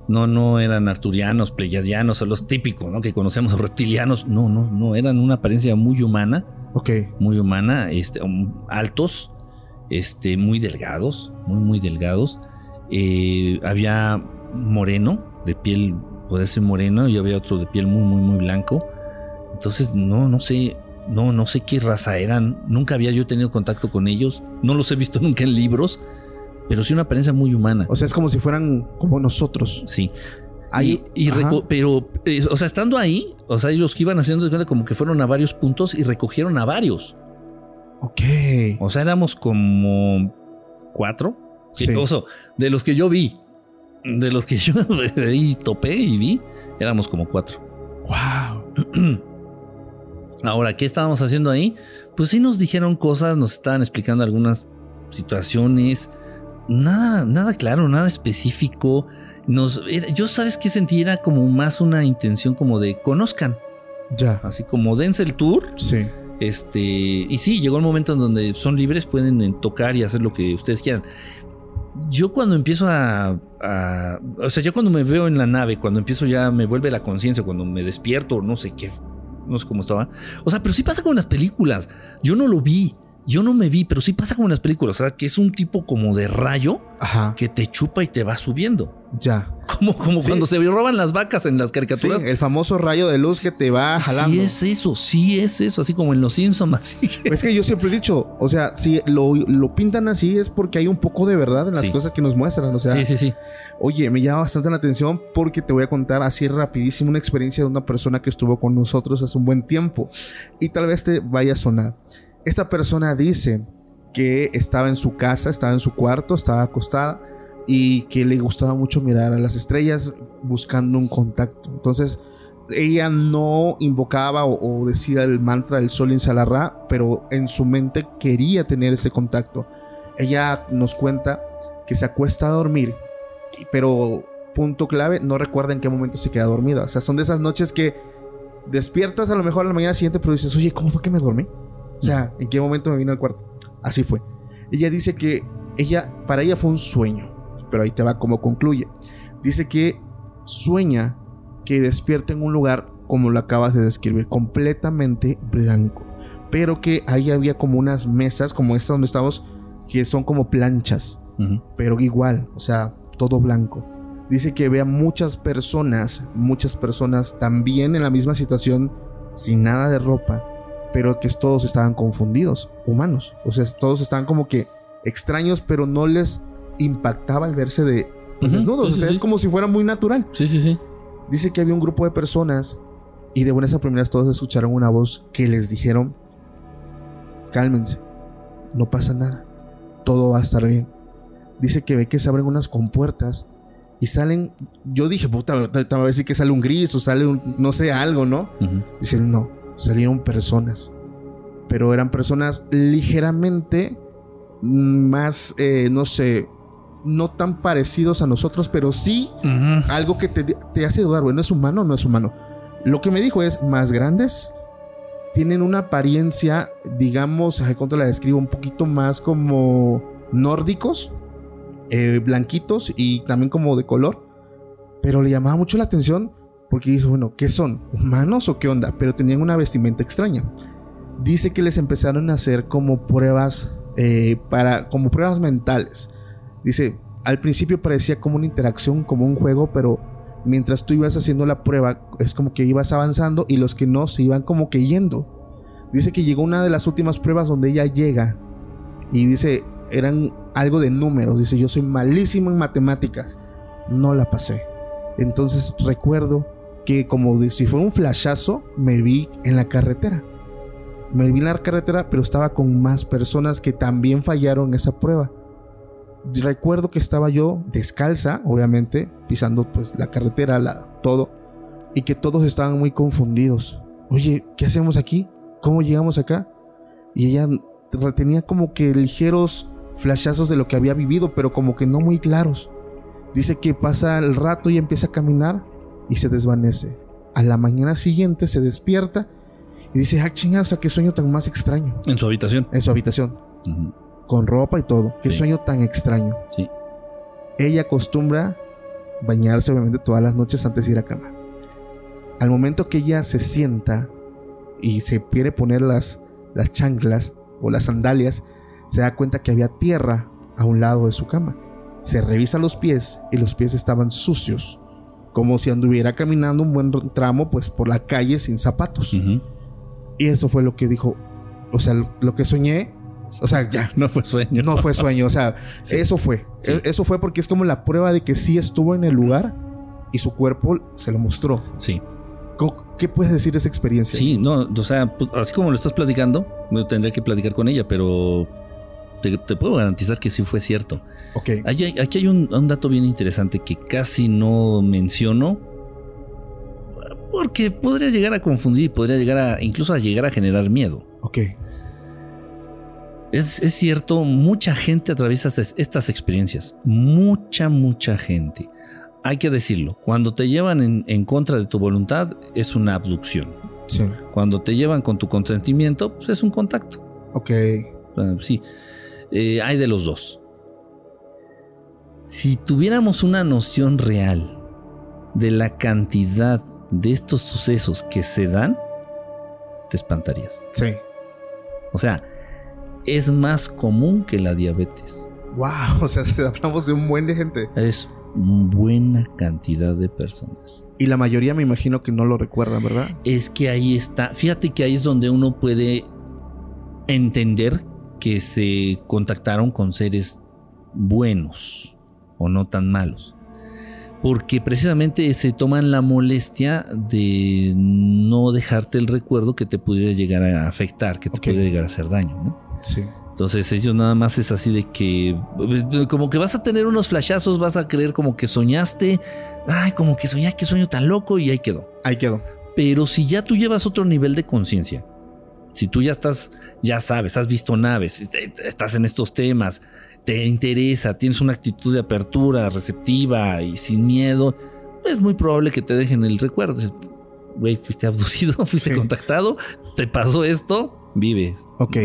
No, no eran arturianos, pleyadianos, o los típicos, ¿no? Que conocemos, *laughs* reptilianos. No, no, no. Eran una apariencia muy humana, Ok. muy humana, este, um, altos, este, muy delgados, muy, muy delgados. Eh, había moreno, de piel, puede ser moreno, y había otro de piel muy, muy, muy blanco. Entonces, no, no sé, no, no sé qué raza eran. Nunca había yo tenido contacto con ellos. No los he visto *laughs* nunca en libros, pero sí una apariencia muy humana. O sea, es como si fueran como nosotros. Sí. Ahí- y, y pero, eh, o sea, estando ahí, o sea, ellos que iban haciendo de cuenta como que fueron a varios puntos y recogieron a varios. Ok. O sea, éramos como cuatro. Sí. De los que yo vi, de los que *laughs* yo *laughs* ahí topé y vi, éramos como cuatro. Wow. *clears throat* Ahora, ¿qué estábamos haciendo ahí? Pues sí nos dijeron cosas, nos estaban explicando algunas situaciones. Nada, nada claro, nada específico. Nos, era- yo sabes que sentí era como más una intención como de conozcan, Ya. así como dense el tour. Sí. Este, y sí, llegó el momento en donde son libres, pueden eh, tocar y hacer lo que ustedes quieran. Yo cuando empiezo a, a- O sea, yo cuando me veo en la nave, cuando empiezo ya me vuelve la conciencia, cuando me despierto, no sé qué, no sé cómo estaba. O sea, pero sí pasa como en las películas. Yo no lo vi, yo no me vi, pero sí pasa como en las películas. O sea, que es un tipo como de rayo Ajá. que te chupa y te va subiendo. Ya. Como, como Sí. cuando se roban las vacas en las Sí, caricaturas. el famoso rayo de luz que te va jalando. Sí es eso, sí es eso, así como en Los Simpsons, *laughs* así que... Es que yo siempre he dicho, o sea, si lo, lo pintan así es porque hay un poco de verdad en las Sí. cosas que nos muestran. O sea, sí, sí, sí. oye, me llama bastante la atención porque te voy a contar así rapidísimo una experiencia de una persona que estuvo con nosotros hace un buen tiempo. Y tal vez te vaya a sonar. Esta persona dice que estaba en su casa, estaba en su cuarto, estaba acostada y que le gustaba mucho mirar a las estrellas buscando un contacto. Entonces, ella no invocaba o, decía el mantra del sol Insalarra, pero en su mente quería tener ese contacto. Ella nos cuenta que se acuesta a dormir, pero punto clave, no recuerda en qué momento se queda dormida. O sea, son de esas noches que despiertas a lo mejor a la mañana siguiente, pero dices, oye, ¿cómo fue que me dormí? O sea, ¿en qué momento me vino al cuarto? Así fue. Ella dice que ella, para ella fue un sueño, pero ahí te va como concluye. Dice que sueña que despierta en un lugar como lo acabas de describir, completamente blanco, pero que ahí había como unas mesas como esta donde estamos, que son como planchas, pero igual, o sea, todo blanco. Dice que ve a muchas personas, muchas personas también en la misma situación, sin nada de ropa, pero que todos estaban confundidos, humanos. O sea, todos estaban como que extraños, pero no les impactaba el verse de pues, desnudos. sí, o sea, sí, es sí. como si fuera muy natural. Sí, sí, sí. Dice que había un grupo de personas y de buenas a primeras todos escucharon una voz que les dijeron, cálmense, no pasa nada, todo va a estar bien. Dice que ve que se abren unas compuertas y salen, yo dije, puta, te va a decir que sale un gris o sale un, no sé, algo, ¿no? Ujú. Dicen, no, salieron personas, pero eran personas ligeramente más, eh, no sé, no tan parecidos a nosotros, pero sí algo que te, te hace dudar, bueno, ¿es humano o no es humano? Lo que me dijo es más grandes, tienen una apariencia, digamos, ¿cuánto la describo? Un poquito más como nórdicos, eh, blanquitos y también como de color. Pero le llamaba mucho la atención porque dice, bueno, ¿qué son? ¿Humanos o qué onda? Pero tenían una vestimenta extraña. Dice que les empezaron a hacer como pruebas eh, para, como pruebas mentales. Dice, al principio parecía como una interacción, como un juego, pero mientras tú ibas haciendo la prueba, es como que ibas avanzando y los que no se iban como que yendo. Dice que llegó una de las últimas pruebas donde ella llega y dice, eran algo de números. Dice, yo soy malísimo en matemáticas. No la pasé. Entonces recuerdo que como si fuera un flashazo, me vi en la carretera. Me vi en la carretera, pero estaba con más personas que también fallaron esa prueba recuerdo que estaba yo descalza, obviamente, pisando pues la carretera, la, todo, y que todos estaban muy confundidos. Oye, ¿qué hacemos aquí? ¿Cómo llegamos acá? Y ella tenía como que ligeros flashazos de lo que había vivido, pero como que no muy claros. Dice que pasa el rato y empieza a caminar y se desvanece. A la mañana siguiente se despierta y dice, ah, chingaza, qué sueño tan más extraño. En su habitación. En su habitación con ropa y todo. Qué sueño tan extraño. Sí. Ella acostumbra bañarse obviamente todas las noches antes de ir a cama. Al momento que ella se sienta y se quiere poner las, las chanclas o las sandalias, se da cuenta que había tierra a un lado de su cama. Se revisa los pies y los pies estaban sucios, como si anduviera caminando un buen tramo pues por la calle sin zapatos. Y eso fue lo que dijo, o sea, lo que soñé o sea, ya. *laughs* No fue sueño. No fue sueño. O sea, *laughs* eso fue. E-, eso fue porque es como la prueba de que sí estuvo en el lugar y su cuerpo se lo mostró. Sí. ¿Qué puedes decir de esa experiencia? Sí, no, o sea, pues, así como lo estás platicando, me tendré que platicar con ella, pero te, puedo garantizar que sí fue cierto. Ok. aquí hay un, un, dato bien interesante que casi no menciono, porque podría llegar a confundir, podría llegar a, incluso a llegar a generar miedo. Ok. Es, cierto, mucha gente atraviesa estas experiencias. Mucha, mucha gente. Hay que decirlo, cuando te llevan en, contra de tu voluntad es una abducción. Sí. Cuando te llevan con tu consentimiento, pues es un contacto. Ok. Ah, sí. Eh, hay de los dos. Si tuviéramos una noción real de la cantidad de estos sucesos que se dan, te espantarías. Sí. O sea, es más común que la diabetes. Wow, o sea, *laughs* hablamos de un buen de gente. Es buena cantidad de personas. Y la mayoría me imagino que no lo recuerdan, ¿verdad? Es que ahí está. Fíjate que ahí es donde uno puede entender que se contactaron con seres buenos o no tan malos. Porque precisamente se toman la molestia de no dejarte el recuerdo que te pudiera llegar a afectar, que te pudiera llegar a hacer daño. ¿no? Entonces ellos nada más es así de que como que vas a tener unos flashazos, vas a creer como que soñaste, ay, como que soñé, qué sueño tan loco y ahí quedó. Ahí quedó. Pero si ya tú llevas otro nivel de conciencia, si tú ya estás, ya sabes, has visto naves, estás en estos temas, te interesa, tienes una actitud de apertura, receptiva y sin miedo, es muy probable que te dejen el recuerdo. Güey, fuiste abducido, *laughs* fuiste contactado, te pasó esto, vives. Ok.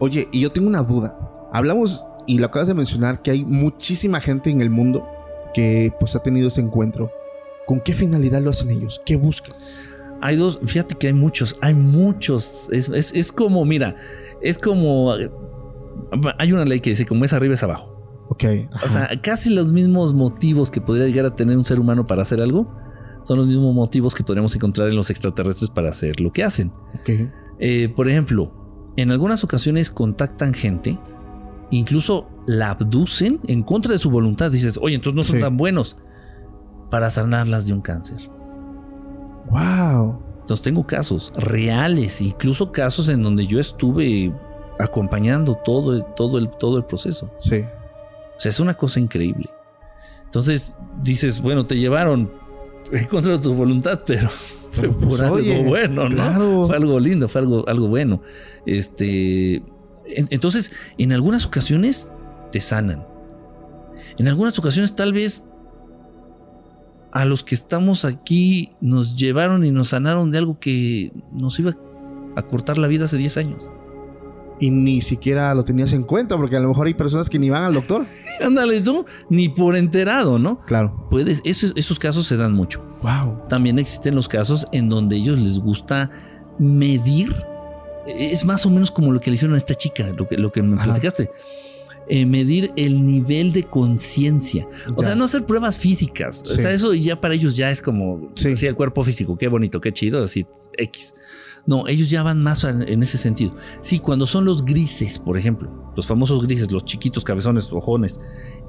Oye, y yo tengo una duda. Hablamos, y lo acabas de mencionar, que hay muchísima gente en el mundo que pues ha tenido ese encuentro. ¿Con qué finalidad lo hacen ellos? ¿Qué buscan? Hay dos, fíjate que hay muchos, hay muchos. Es, como, mira, es como... Hay una ley que dice, como es arriba es abajo. Ok. O sea, casi los mismos motivos que podría llegar a tener un ser humano para hacer algo son los mismos motivos que podríamos encontrar en los extraterrestres para hacer lo que hacen. Ok. Eh, por ejemplo, en algunas ocasiones contactan gente, incluso la abducen en contra de su voluntad. Dices, oye, entonces no son tan buenos para sanarlas de un cáncer. Wow. Entonces tengo casos reales, incluso casos en donde yo estuve acompañando todo, todo, el, todo el proceso. Sí. O sea, es una cosa increíble. Entonces dices, bueno, te llevaron en contra de tu voluntad, pero fue por algo bueno, ¿no? Fue algo lindo, fue algo, algo bueno. Este, Entonces, en algunas ocasiones te sanan. En algunas ocasiones tal vez a los que estamos aquí nos llevaron y nos sanaron de algo que nos iba a cortar la vida hace 10 años. Y ni siquiera lo tenías en cuenta, porque a lo mejor hay personas que ni van al doctor. *laughs* Ándale tú, ni por enterado, ¿no? Claro. Puedes, esos, esos casos se dan mucho. Wow. También existen los casos en donde ellos les gusta medir. Es más o menos como lo que le hicieron a esta chica, lo que, lo que me platicaste. Eh, medir el nivel de conciencia. O sea, no hacer pruebas físicas. O sea, eso ya para ellos ya es como sí. el cuerpo físico. Qué bonito, qué chido, así X. No, ellos ya van más en ese sentido. Sí, cuando son los grises, por ejemplo, los famosos grises, los chiquitos cabezones, ojones,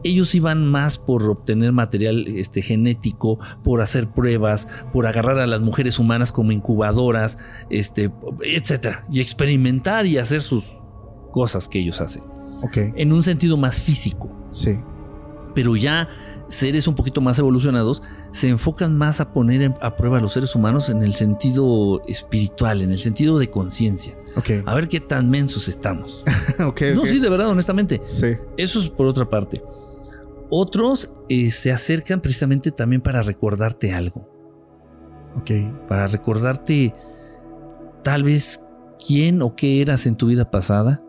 ellos iban más por obtener material este, genético, por hacer pruebas, por agarrar a las mujeres humanas como incubadoras, este, etcétera, y experimentar y hacer sus cosas que ellos hacen. Okay. En un sentido más físico. Sí. Pero ya seres un poquito más evolucionados se enfocan más a poner a prueba a los seres humanos en el sentido espiritual, en el sentido de conciencia. Okay. A ver qué tan mensos estamos. *laughs* okay, no, sí, de verdad, honestamente. Sí. Eso es por otra parte. Otros eh, se acercan precisamente también para recordarte algo. Ok. Para recordarte tal vez quién o qué eras en tu vida pasada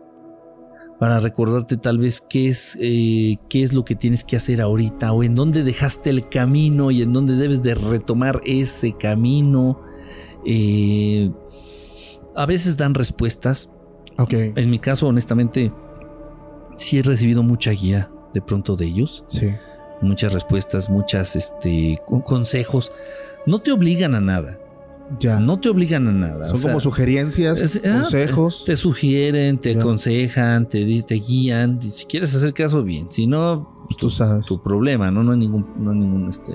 para recordarte tal vez qué es, eh, qué es lo que tienes que hacer ahorita o en dónde dejaste el camino y en dónde debes de retomar ese camino. Eh, a veces dan respuestas. Ok. En mi caso, honestamente, sí he recibido mucha guía de pronto de ellos. Sí. Muchas respuestas, muchas este, consejos. No te obligan a nada. Ya. No te obligan a nada. Son o sea, como sugerencias, es, consejos. Ah, te, te, sugieren, te ya. aconsejan, te, te guían. Si quieres hacer caso, bien. Si no, pues tú sabes. Tu problema, ¿no? No hay ningún, no hay ningún este.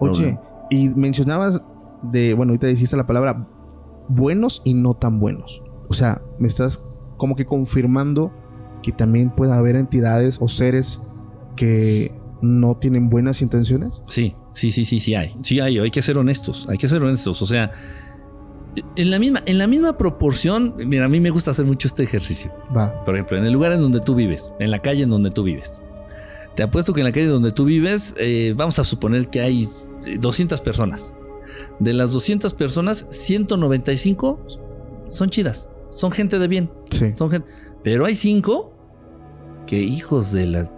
Oye, problema. y mencionabas de, bueno, ahorita dijiste la palabra buenos y no tan buenos. O sea, me estás como que confirmando que también puede haber entidades o seres que no tienen buenas intenciones. Sí, sí, sí, sí, sí hay. Sí hay, hay que ser honestos, hay que ser honestos. O sea, en la misma, en la misma proporción, mira, a mí me gusta hacer mucho este ejercicio. Va. Por ejemplo, en el lugar en donde tú vives, en la calle en donde tú vives. Te apuesto que en la calle donde tú vives, eh, vamos a suponer que hay 200 personas. De las 200 personas, 195 son chidas, son gente de bien. Sí. Son gente, pero hay 5 que hijos de las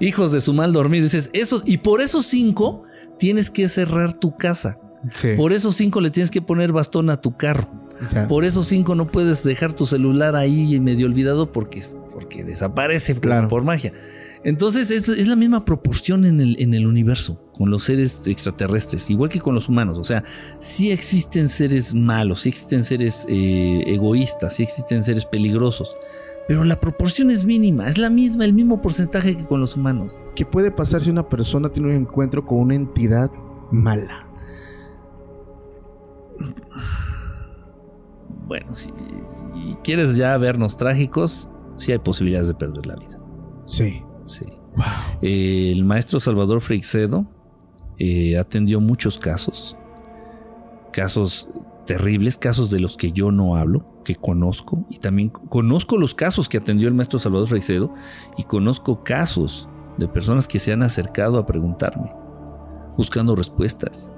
hijos de su mal dormir dices esos y por esos cinco tienes que cerrar tu casa sí. por esos cinco le tienes que poner bastón a tu carro ya. por esos cinco no puedes dejar tu celular ahí medio olvidado porque porque desaparece claro. por, por, magia entonces es, es, la misma proporción en el, en el universo con los seres extraterrestres igual que con los humanos o sea sí existen seres malos sí existen seres eh, egoístas sí existen seres peligrosos pero la proporción es mínima, es la misma, el mismo porcentaje que con los humanos. ¿Qué puede pasar si una persona tiene un encuentro con una entidad mala? Bueno, si, si quieres ya vernos trágicos, sí hay posibilidades de perder la vida. Sí. Sí. Wow. Eh, el maestro Salvador Freixedo eh, atendió muchos casos, casos terribles, casos de los que yo no hablo, que conozco, y también conozco los casos que atendió el maestro Salvador Freixedo, y conozco casos de personas que se han acercado a preguntarme, buscando respuestas.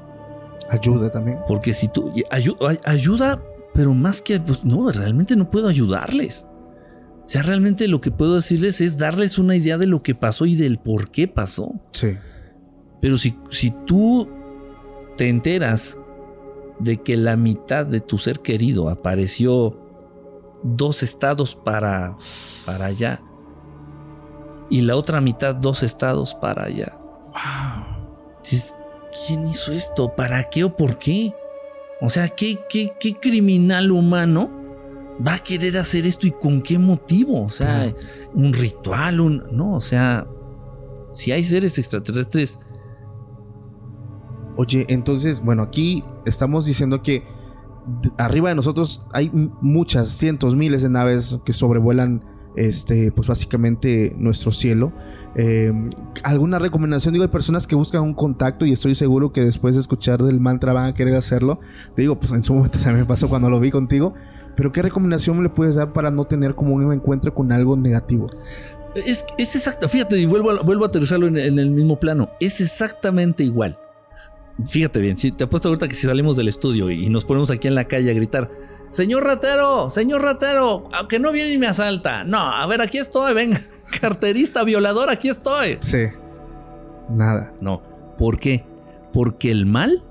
Ayuda también. Porque si tú, ayuda, ayuda pero más que, pues no, realmente no puedo ayudarles. O sea, realmente lo que puedo decirles es darles una idea de lo que pasó y del por qué pasó. Sí. Pero si, si tú te enteras de que la mitad de tu ser querido apareció dos estados para, para allá y la otra mitad dos estados para allá. Wow. ¿Quién hizo esto? ¿Para qué o por qué? O sea, ¿qué, qué, qué criminal humano va a querer hacer esto y con qué motivo? O sea, Claro. un ritual, un... No, o sea, si hay seres extraterrestres, Oye, entonces, bueno, aquí estamos diciendo que arriba de nosotros hay muchas, cientos, miles de naves que sobrevuelan, este, pues básicamente nuestro cielo. Eh, ¿Alguna recomendación? Digo, hay personas que buscan un contacto y estoy seguro que después de escuchar del mantra van a querer hacerlo. Te digo, pues en su *laughs* momento también me pasó cuando lo vi contigo. Pero ¿qué recomendación le puedes dar para no tener como un encuentro con algo negativo? Es, es exacto, fíjate, y vuelvo vuelvo a aterrizarlo en el mismo plano. Es exactamente igual. Fíjate bien, si te apuesto ahorita que si salimos del estudio y nos ponemos aquí en la calle a gritar, Señor ratero, señor ratero, aunque no viene y me asalta. No, a ver, aquí estoy, venga, *laughs* carterista, violador, aquí estoy. Sí. Nada. No. ¿Por qué? Porque el mal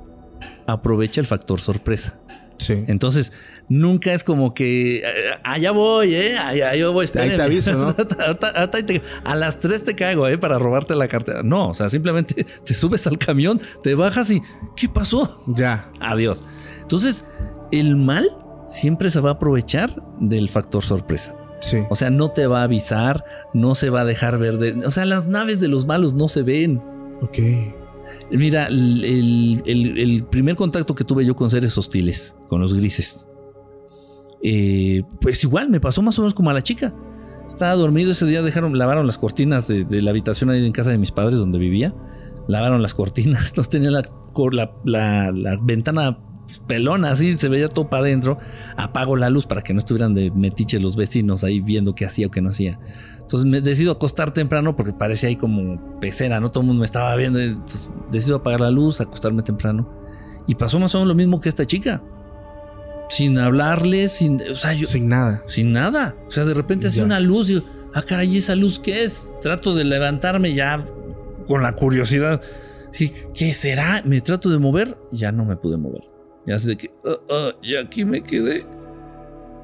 aprovecha el factor sorpresa. Sí. Entonces, nunca es como que eh, allá voy, ¿eh? Allá yo voy. Ahí te aviso, ¿no? *laughs* A las 3 te caigo, ¿eh? Para robarte la cartera. No, o sea, simplemente *laughs* te subes al camión, te bajas y ¿qué pasó? Ya. Adiós. Entonces, el mal siempre se va a aprovechar del factor sorpresa. Sí. O sea, no te va a avisar, no se va a dejar ver. de- o sea, las naves de los malos no se ven. Ok. Mira, el, el- primer contacto que tuve yo con seres hostiles, con los grises, eh, pues igual me pasó más o menos como a la chica. Estaba dormido ese día, dejaron, lavaron las cortinas de, la habitación ahí en casa de mis padres donde vivía. Lavaron las cortinas, *laughs* entonces tenía la, la, la- la ventana pelona así, se veía todo para adentro. Apago la luz para que no estuvieran de metiche los vecinos ahí viendo qué hacía o qué no hacía. Entonces me decido acostar temprano porque parecía ahí como pecera, ¿no? Todo el mundo me estaba viendo. Entonces decido apagar la luz, acostarme temprano. Y pasó más o menos lo mismo que esta chica. Sin hablarle, sin. O sea, yo. Sin nada. Sin nada. O sea, de repente hacía una luz y yo, ah, caray, ¿esa luz qué es? Trato de levantarme ya con la curiosidad. ¿Qué será? Me trato de mover, ya no me pude mover. Ya sé de que, ah, ah, y aquí me quedé.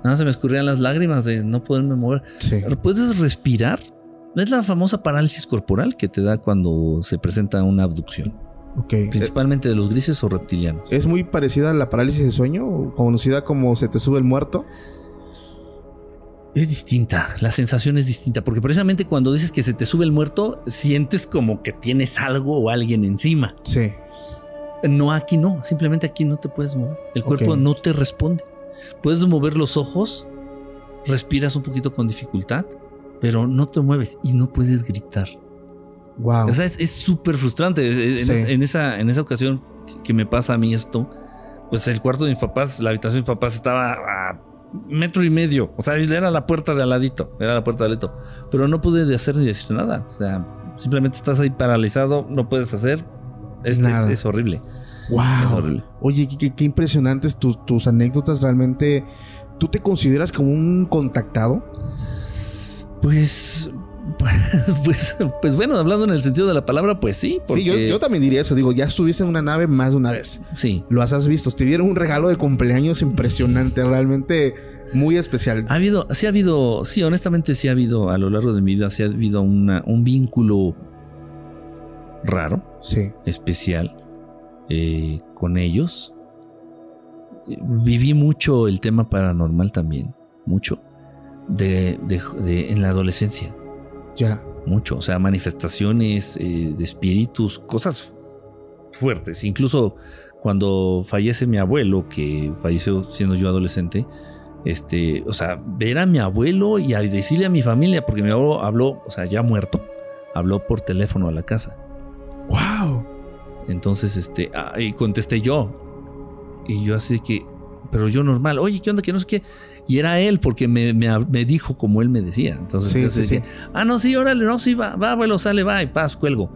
Nada, se me escurrían las lágrimas de no poderme mover. Sí. ¿Puedes respirar? Es la famosa parálisis corporal que te da cuando se presenta una abducción, Ok. Eh, principalmente de los grises o reptilianos. ¿Es muy parecida a la parálisis de sueño? Conocida como se te sube el muerto. Es distinta, la sensación es distinta, porque precisamente cuando dices que se te sube el muerto, sientes como que tienes algo o alguien encima. Sí. No, aquí no, simplemente aquí no te puedes mover. El cuerpo Ok. no te responde. Puedes mover los ojos, respiras un poquito con dificultad, pero no te mueves y no puedes gritar. Wow. O sea, es súper frustrante. En, Sí. es- en esa, en esa ocasión que me pasa a mí esto, pues el cuarto de mis papás, la habitación de mis papás estaba a metro y medio. O sea, era la puerta de al ladito. Era la puerta de al ladito. Pero no pude de hacer ni decir nada. O sea, simplemente estás ahí paralizado, no puedes hacer. Es, es, es horrible. Wow. Es horrible. Oye, qué, impresionantes tus, tus anécdotas. Realmente, ¿tú te consideras como un contactado? Pues. *laughs* Pues, pues bueno, hablando en el sentido de la palabra, pues sí. Sí, yo también diría eso. Digo, ya estuviste en una nave más de una vez. Sí. Lo has visto. Te dieron un regalo de cumpleaños impresionante. Realmente muy especial. Ha habido, sí ha habido, sí, honestamente sí ha habido a lo largo de mi vida, sí ha habido una, un vínculo raro, Sí. especial eh, con ellos. Eh, Viví mucho el tema paranormal también, mucho, de, de- de- en la adolescencia, Ya. mucho, o sea, manifestaciones eh, de espíritus, cosas fuertes, incluso cuando fallece mi abuelo, que falleció siendo yo adolescente, este, o sea, ver a mi abuelo y a decirle a mi familia, porque mi abuelo habló, o sea, ya muerto, habló por teléfono a la casa. Wow. Entonces, este, ah, y contesté yo. Y yo así que, pero yo normal, oye, ¿qué onda? Que no sé qué. Y era él porque me, me- me dijo como él me decía. Entonces, Sí, yo sí, así de sí. que, ah, no, sí, órale, no, sí, va, va, abuelo, sale, va, y paz, cuelgo.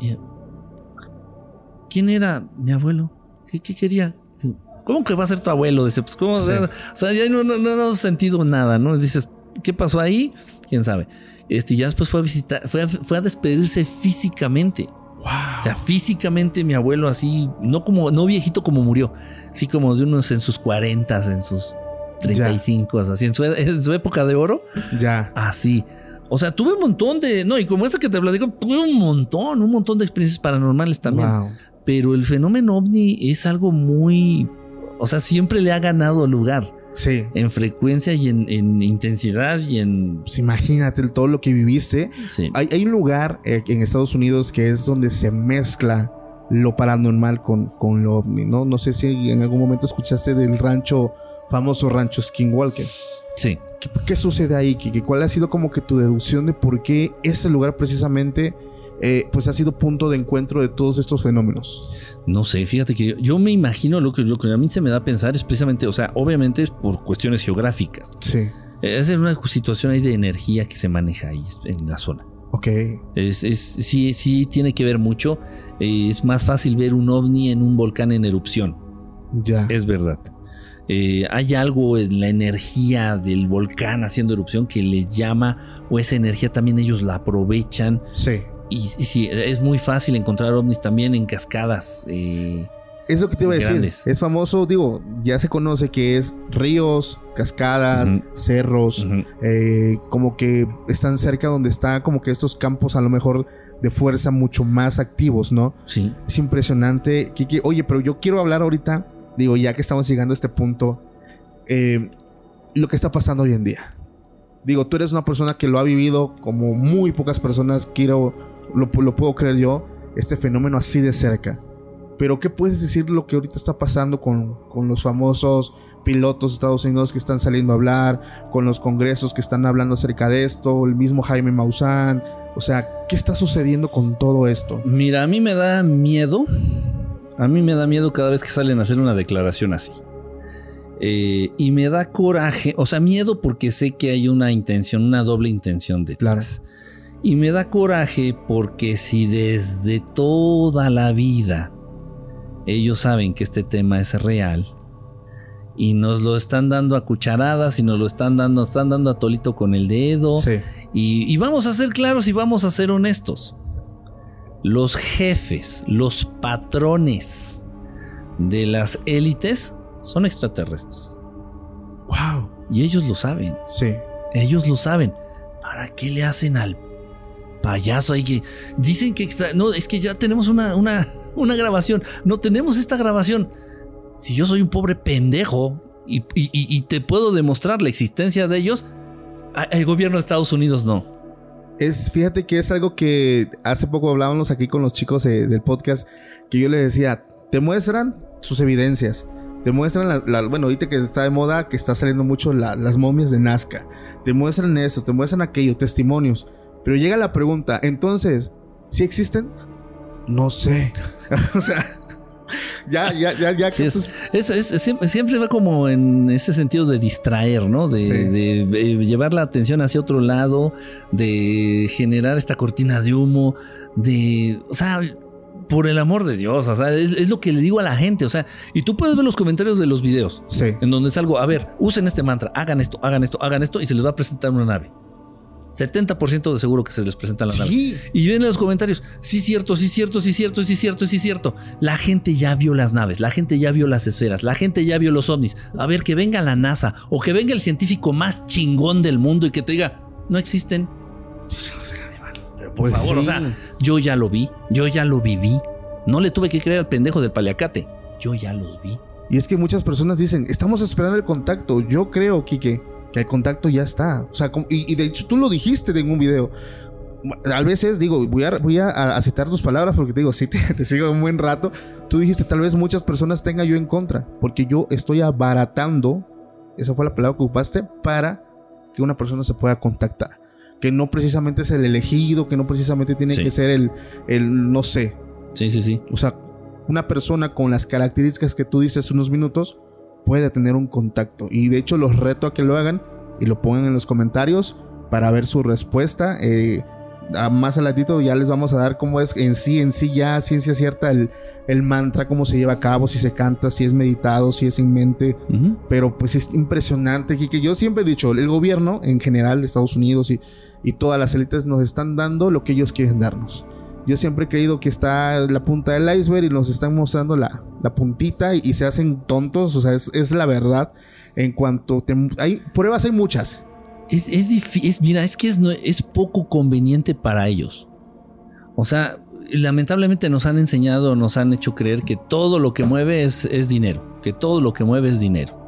Y ¿Quién era mi abuelo? ¿Qué, qué quería? ¿Cómo que va a ser tu abuelo? Dice, pues, ¿cómo? Sí. O sea, ya no, no, no, no he sentido nada, ¿no? Dices, ¿qué pasó ahí? ¿Quién sabe? Este, ya después fue a visitar, fue a, fue a despedirse físicamente. Wow. O sea, físicamente mi abuelo así, no como, no viejito como murió, sí como de unos en sus 40, en sus 35, así, en su, en su época de oro, ya. así. O sea, tuve un montón de, no, y como esa que te platico, tuve un montón, un montón de experiencias paranormales también. Wow. Pero el fenómeno ovni es algo muy, o sea, siempre le ha ganado lugar Sí. en frecuencia y en, en intensidad y en... Pues imagínate todo lo que viviste. sí. Hay, hay un lugar eh, en Estados Unidos que es donde se mezcla lo paranormal con, con lo ovni, ¿no? No sé si en algún momento escuchaste del rancho, famoso rancho Skinwalker. sí. ¿Qué, qué sucede ahí, Kiki? ¿Cuál ha sido como que tu deducción de por qué ese lugar precisamente eh, pues ha sido punto de encuentro de todos estos fenómenos? No sé, fíjate que yo, yo me imagino lo que, lo que a mí se me da a pensar es precisamente, o sea, obviamente es por cuestiones geográficas. Sí. Es una situación ahí de energía que se maneja ahí en la zona. Ok. Es, es, sí, sí tiene que ver mucho. Es más fácil ver un ovni en un volcán en erupción. Ya. Es verdad. Eh, hay algo en la energía del volcán haciendo erupción que les llama, o esa energía también ellos la aprovechan. Sí. Y, y sí, es muy fácil encontrar ovnis también en cascadas. eh, Es lo que te iba a decir. Grandes. Es famoso, digo, ya se conoce que es ríos, cascadas, cerros, eh, como que están cerca donde está como que estos campos a lo mejor de fuerza mucho más activos, ¿no? Sí. Es impresionante. Kiki. Oye, pero yo quiero hablar ahorita, digo, ya que estamos llegando a este punto, eh, lo que está pasando hoy en día. Digo, tú eres una persona que lo ha vivido como muy pocas personas, quiero, lo, lo puedo creer yo, este fenómeno así de cerca. Pero, ¿qué puedes decir lo que ahorita está pasando con, con los famosos pilotos de Estados Unidos que están saliendo a hablar, con los congresos que están hablando acerca de esto, el mismo Jaime Maussan? O sea, ¿qué está sucediendo con todo esto? Mira, a mí me da miedo. A mí me da miedo cada vez que salen a hacer una declaración así. Eh, y me da coraje, o sea, miedo porque sé que hay una intención, una doble intención detrás. Y me da coraje porque si desde toda la vida ellos saben que este tema es real y nos lo están dando a cucharadas y nos lo están dando, nos están dando a tolito con el dedo. Sí. Y, y vamos a ser claros y vamos a ser honestos. Los jefes, los patrones de las élites son extraterrestres. Wow. Y ellos lo saben. Sí. Ellos lo saben. ¿Para qué le hacen al payaso dicen que no es que ya tenemos *laughs* una, grabación? No tenemos esta grabación. Si yo soy un pobre pendejo y, te puedo demostrar la existencia de ellos, el gobierno de Estados Unidos no. Es, fíjate que es algo que hace poco hablábamos aquí con los chicos eh, del podcast, que yo les decía, te muestran sus evidencias, te muestran, bueno, ahorita que está de moda, que está saliendo mucho la- las momias de Nazca, te muestran eso, te muestran aquello, testimonios, pero llega la pregunta, entonces, ¿sí existen? No sé. *laughs* o sea, ya, ya, ya, ya. Sí, es, es- es- es siempre, va como en ese sentido de distraer, ¿no? De, Sí. de, eh, llevar la atención hacia otro lado, de generar esta cortina de humo, de, o sea, por el amor de Dios, o sea, es, es lo que le digo a la gente, o sea, y tú puedes ver los comentarios de los videos, Sí. en donde salgo, a ver, usen este mantra, hagan esto, hagan esto, hagan esto, y se les va a presentar una nave. 70% de seguro que se les presenta la nave. Sí. Y ven en los comentarios, sí cierto, sí cierto, sí cierto, sí cierto, sí cierto. La gente ya vio las naves, la gente ya vio las esferas, la gente ya vio los ovnis. A ver, que venga la NASA o que venga el científico más chingón del mundo y que te diga, no existen. Pero por Pues favor, sí. o sea, yo ya lo vi, yo ya lo viví. No le tuve que creer al pendejo del paliacate. Yo ya los vi. Y es que muchas personas dicen, estamos esperando el contacto. Yo creo, Quique, que el contacto ya está. O sea, como- y, y de hecho tú lo dijiste en un video. A veces digo, voy a, voy a, a citar tus palabras porque te digo, sí, te, *laughs* te sigo un buen rato. Tú dijiste, tal vez muchas personas tenga yo en contra, porque yo estoy abaratando, esa fue la palabra que ocupaste, para que una persona se pueda contactar. Que no precisamente es el elegido, que no precisamente tiene Sí. que ser el, el, no sé, Sí, sí, sí. o sea, una persona con las características que tú dices unos minutos puede tener un contacto. Y de hecho los reto a que lo hagan y lo pongan en los comentarios para ver su respuesta. Eh, a más adelantito ya les vamos a dar cómo es en sí, en sí ya ciencia cierta el, el mantra, cómo se lleva a cabo, si se canta, si es meditado, si es en mente. Pero pues es impresionante, que yo siempre he dicho, el gobierno en general de Estados Unidos y, y todas las élites nos están dando lo que ellos quieren darnos. Yo siempre he creído que está la punta del iceberg y nos están mostrando la, la puntita y, se hacen tontos, o sea, es, es la verdad. En cuanto hay pruebas, hay muchas. Es, es difícil, mira, es que es, es poco conveniente para ellos. O sea, lamentablemente nos han enseñado, nos han hecho creer que todo lo que mueve es, es dinero, que todo lo que mueve es dinero.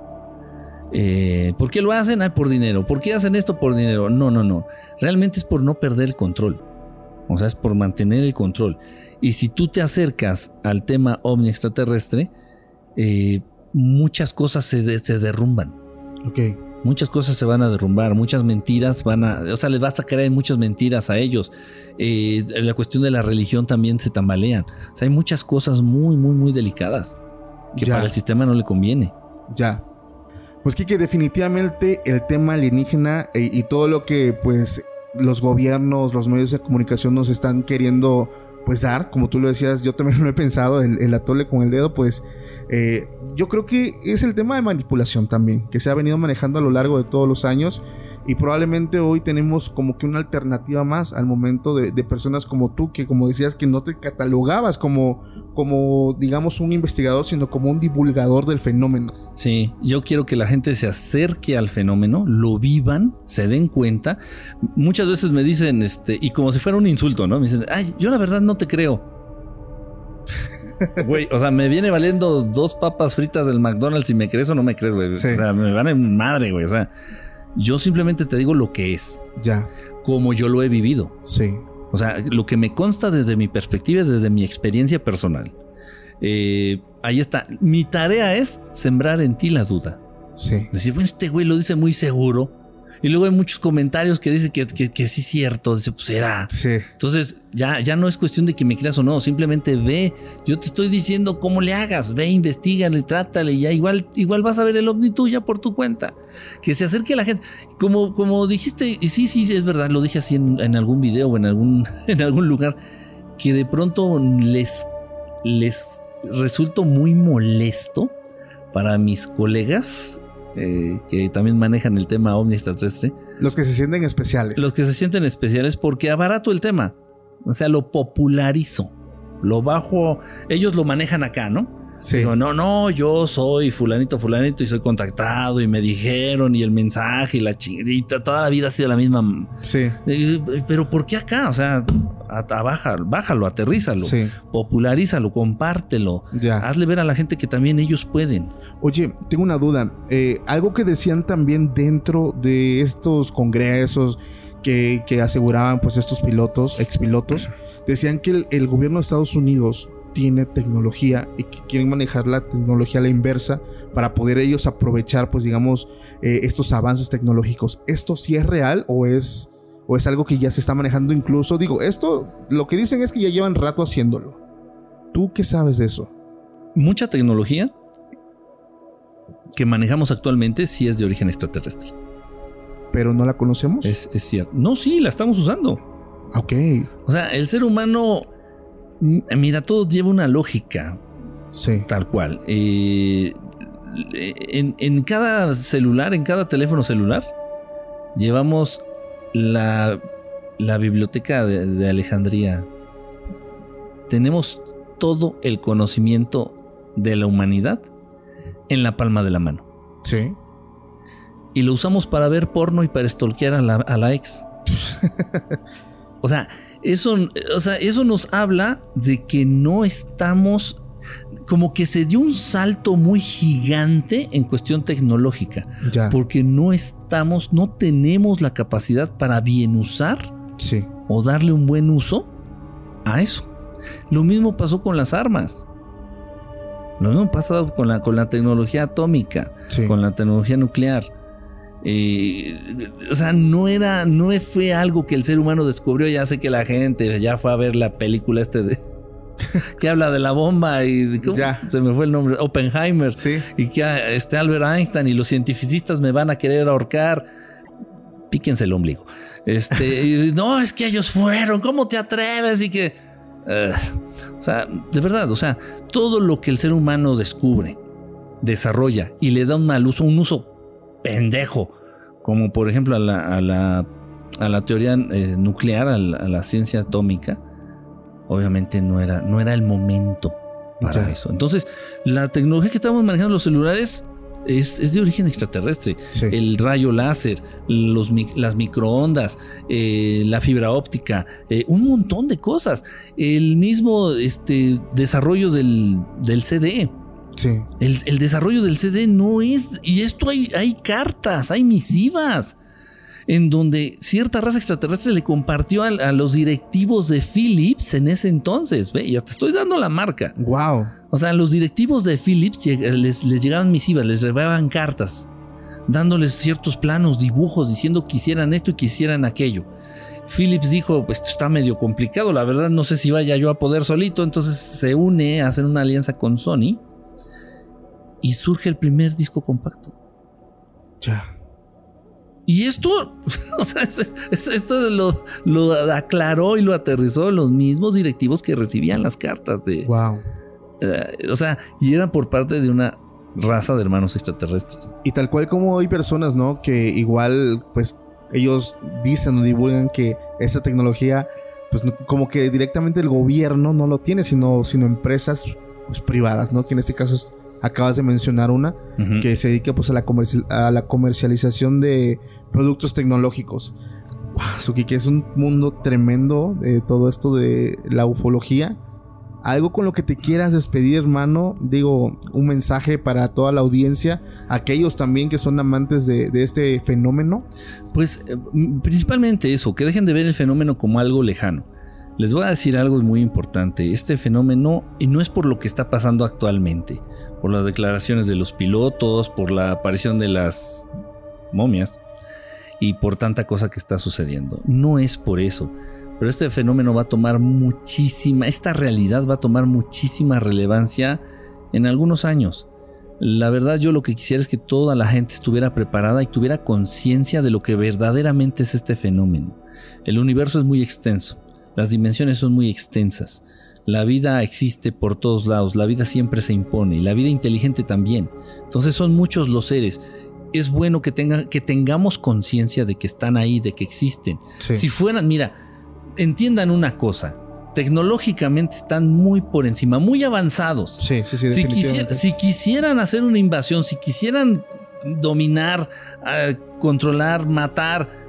Eh, ¿Por qué lo hacen? Ah, por dinero. ¿Por qué hacen esto? Por dinero. No, no, no. Realmente es por no perder el control. O sea, es por mantener el control. Y si tú te acercas al tema ovni extraterrestre, eh, muchas cosas se, de- se derrumban. Ok. muchas cosas se van a derrumbar, muchas mentiras van a, o sea, les vas a creer en muchas mentiras a ellos. Eh, la cuestión de la religión también se tambalean. O sea, hay muchas cosas muy, muy, muy delicadas que Ya. para el sistema no le conviene. Ya. Pues que definitivamente el tema alienígena e- y todo lo que pues los gobiernos, los medios de comunicación nos están queriendo pues dar, como tú lo decías, yo también *laughs* lo he pensado, el, atole con el dedo, pues eh, yo creo que es el tema de manipulación también, que se ha venido manejando a lo largo de todos los años y probablemente hoy tenemos como que una alternativa más al momento de personas como tú, que como decías que no te catalogabas como, como digamos un investigador, sino como un divulgador del fenómeno. Sí, yo quiero que la gente se acerque al fenómeno, lo vivan, se den cuenta. Muchas veces me dicen, este, y como si fuera un insulto, ¿no? Me dicen, ay, yo la verdad no te creo. *laughs* Güey, o sea, me viene valiendo dos papas fritas del McDonald's si me crees o no me crees, güey. Sí. O sea, me van en madre, güey. O sea, yo simplemente te digo lo que es, Ya, como yo lo he vivido. sí, O sea, lo que me consta desde mi perspectiva, desde mi experiencia personal. Eh, ahí está. Mi tarea es sembrar en ti la duda. sí, Decir, bueno, este güey lo dice muy seguro. Y luego hay muchos comentarios que dicen que, que, que sí es cierto. Dice, pues sí, Entonces, ya, ya no es cuestión de que me creas o no. Simplemente ve. Yo te estoy diciendo cómo le hagas. Ve, investigale, trátale. Y ya igual, igual vas a ver el ovni tuya por tu cuenta. Que se acerque a la gente. Como, como dijiste, y sí, sí, es verdad. Lo dije así en, en algún video o en algún, *laughs* en algún lugar. Que de pronto les, les resulto muy molesto para mis colegas eh, que también manejan el tema ovni extraterrestre, los que se sienten especiales. los que se sienten especiales porque abarato el tema, o sea, lo popularizo, lo bajo, ellos lo manejan acá, ¿no? Sí, Digo, no, no, yo soy fulanito, fulanito y soy contactado y me dijeron y el mensaje y la chingada, toda la vida ha sido la misma. sí, Pero ¿por qué acá? O sea, a- a- baja- bájalo, aterrízalo, sí, popularízalo, compártelo. ya. Hazle ver a la gente que también ellos pueden. Oye, tengo una duda. Eh, algo que decían también dentro de estos congresos que, que aseguraban pues estos pilotos, expilotos, decían que el, el gobierno de Estados Unidos tiene tecnología y que quieren manejar la tecnología a la inversa para poder ellos aprovechar pues digamos eh, estos avances tecnológicos. ¿Esto sí es real o es, o es algo que ya se está manejando incluso? Digo, esto lo que dicen es que ya llevan rato haciéndolo. ¿Tú qué sabes de eso? Mucha tecnología que manejamos actualmente sí es de origen extraterrestre. Pero no la conocemos. Es, es cierto. No, sí, la estamos usando. Ok, O sea, el ser humano, mira, todo lleva una lógica, sí. tal cual. Eh, en, en cada celular, en cada teléfono celular, llevamos la, la biblioteca de, de Alejandría. Tenemos todo el conocimiento de la humanidad en la palma de la mano. Sí. y lo usamos para ver porno y para stalkear a la, a la ex. *laughs* o sea, eso, o sea, eso nos habla de que no estamos como que se dio un salto muy gigante en cuestión tecnológica, Ya. porque no estamos, no tenemos la capacidad para bien usar Sí. o darle un buen uso a eso. Lo mismo pasó con las armas. Lo mismo pasó con la, con la tecnología atómica Sí. con la tecnología nuclear. Eh, o sea, no era, no fue algo que el ser humano descubrió. Ya sé que la gente ya fue a ver la película este de *laughs* que habla de la bomba y de- ¿cómo? Ya. se me fue el nombre, Oppenheimer. Sí. Y que ah, este Albert Einstein y los cientificistas me van a querer ahorcar. Píquense el ombligo. Este, *laughs* y, no, es que ellos fueron. ¿Cómo te atreves? Y que, eh, o sea, de verdad, o sea, todo lo que el ser humano descubre, desarrolla y le da un mal uso, un uso pendejo, como por ejemplo a la, a la, a la teoría eh, nuclear, a la, a la ciencia atómica, obviamente no era, no era el momento para eso. Entonces, la tecnología que estamos manejando los celulares es, es de origen extraterrestre. Sí. El rayo láser, los, las microondas, eh, la fibra óptica, eh, un montón de cosas. El mismo este, desarrollo del, del CD. Sí. El, el desarrollo del CD no es. Y esto hay, hay cartas, hay misivas. En donde cierta raza extraterrestre le compartió a, a los directivos de Philips en ese entonces. Ve, ya te estoy dando la marca. Wow. O sea, los directivos de Philips les, les llegaban misivas, les llevaban cartas dándoles ciertos planos, dibujos, diciendo que hicieran esto y que hicieran aquello. Philips dijo, pues esto está medio complicado, la verdad no sé si vaya yo a poder solito, entonces se une a hacer una alianza con Sony y surge el primer disco compacto. Ya. Y esto, *laughs* o sea, esto lo, lo, aclaró y lo aterrizó los mismos directivos que recibían las cartas de. Wow. o sea, y eran por parte de una raza de hermanos extraterrestres. Y tal cual como hay personas, ¿no? Que igual, pues, ellos dicen o divulgan que esa tecnología, pues, como que directamente el gobierno no lo tiene, sino, sino empresas pues, privadas, ¿no? Que en este caso es acabas de mencionar una, que se dedica pues a la, a la comercialización de productos tecnológicos. Wow, que es un mundo tremendo de todo esto de la ufología. Algo con lo que te quieras despedir, hermano. Digo, un mensaje para toda la audiencia, aquellos también que son amantes de, de este fenómeno. Pues eh, principalmente eso, que dejen de ver el fenómeno como algo lejano. Les voy a decir algo muy importante. Este fenómeno, y no es por lo que está pasando actualmente, por las declaraciones de los pilotos, por la aparición de las momias y por tanta cosa que está sucediendo. No es por eso, pero este fenómeno va a tomar muchísima, esta realidad va a tomar muchísima relevancia en algunos años. La verdad yo lo que quisiera es que toda la gente estuviera preparada y tuviera conciencia de lo que verdaderamente es este fenómeno. El universo es muy extenso, las dimensiones son muy extensas. La vida existe por todos lados, la vida siempre se impone y la vida inteligente también. Entonces son muchos los seres. Es bueno que, que tengamos conciencia de que están ahí, de que existen. Si fueran, mira, entiendan una cosa, tecnológicamente están muy por encima, muy avanzados. Sí, sí, sí. Si, si quisieran hacer una invasión, si quisieran dominar, ah, controlar, matar,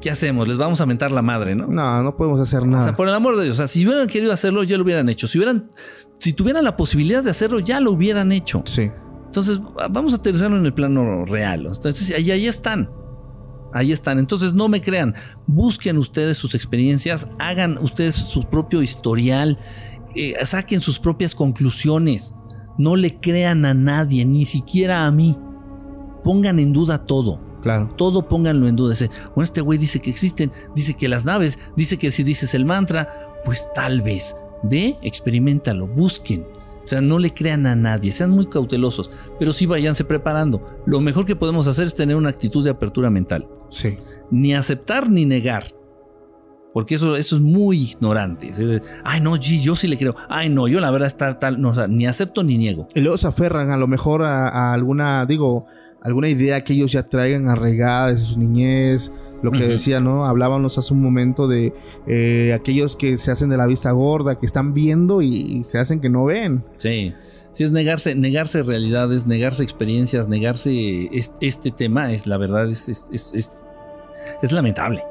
¿qué hacemos? Les vamos a mentar la madre, ¿no? No, no podemos hacer nada. O sea, por el amor de Dios, o sea, si hubieran querido hacerlo, ya lo hubieran hecho. Si hubieran, si tuvieran la posibilidad de hacerlo, ya lo hubieran hecho. Sí. Entonces, vamos a aterrizarlo en el plano real. Entonces, ahí, ahí están. Ahí están. Entonces, no me crean. Busquen ustedes sus experiencias, hagan ustedes su propio historial, eh, saquen sus propias conclusiones. No le crean a nadie, ni siquiera a mí. Pongan en duda todo. Claro. Todo pónganlo en duda. Bueno, este güey dice que existen, dice que las naves, dice que si dices el mantra, pues tal vez. Ve, experimentalo, busquen. O sea, no le crean a nadie, sean muy cautelosos, pero sí váyanse preparando. Lo mejor que podemos hacer es tener una actitud de apertura mental. Sí. Ni aceptar ni negar. Porque eso, eso es muy ignorante. Ay, no, yo sí le creo. Ay, no, yo la verdad está tal. No, o sea, ni acepto ni niego. Y luego se aferran a lo mejor a alguna, digo, alguna idea que ellos ya traigan arraigada de su niñez, lo que decía, ¿no? Hablábamos hace un momento de eh, aquellos que se hacen de la vista gorda, que están viendo y, se hacen que no ven. Sí. Sí, es negarse, negarse realidades, negarse experiencias, negarse este, tema, es la verdad, es, es lamentable.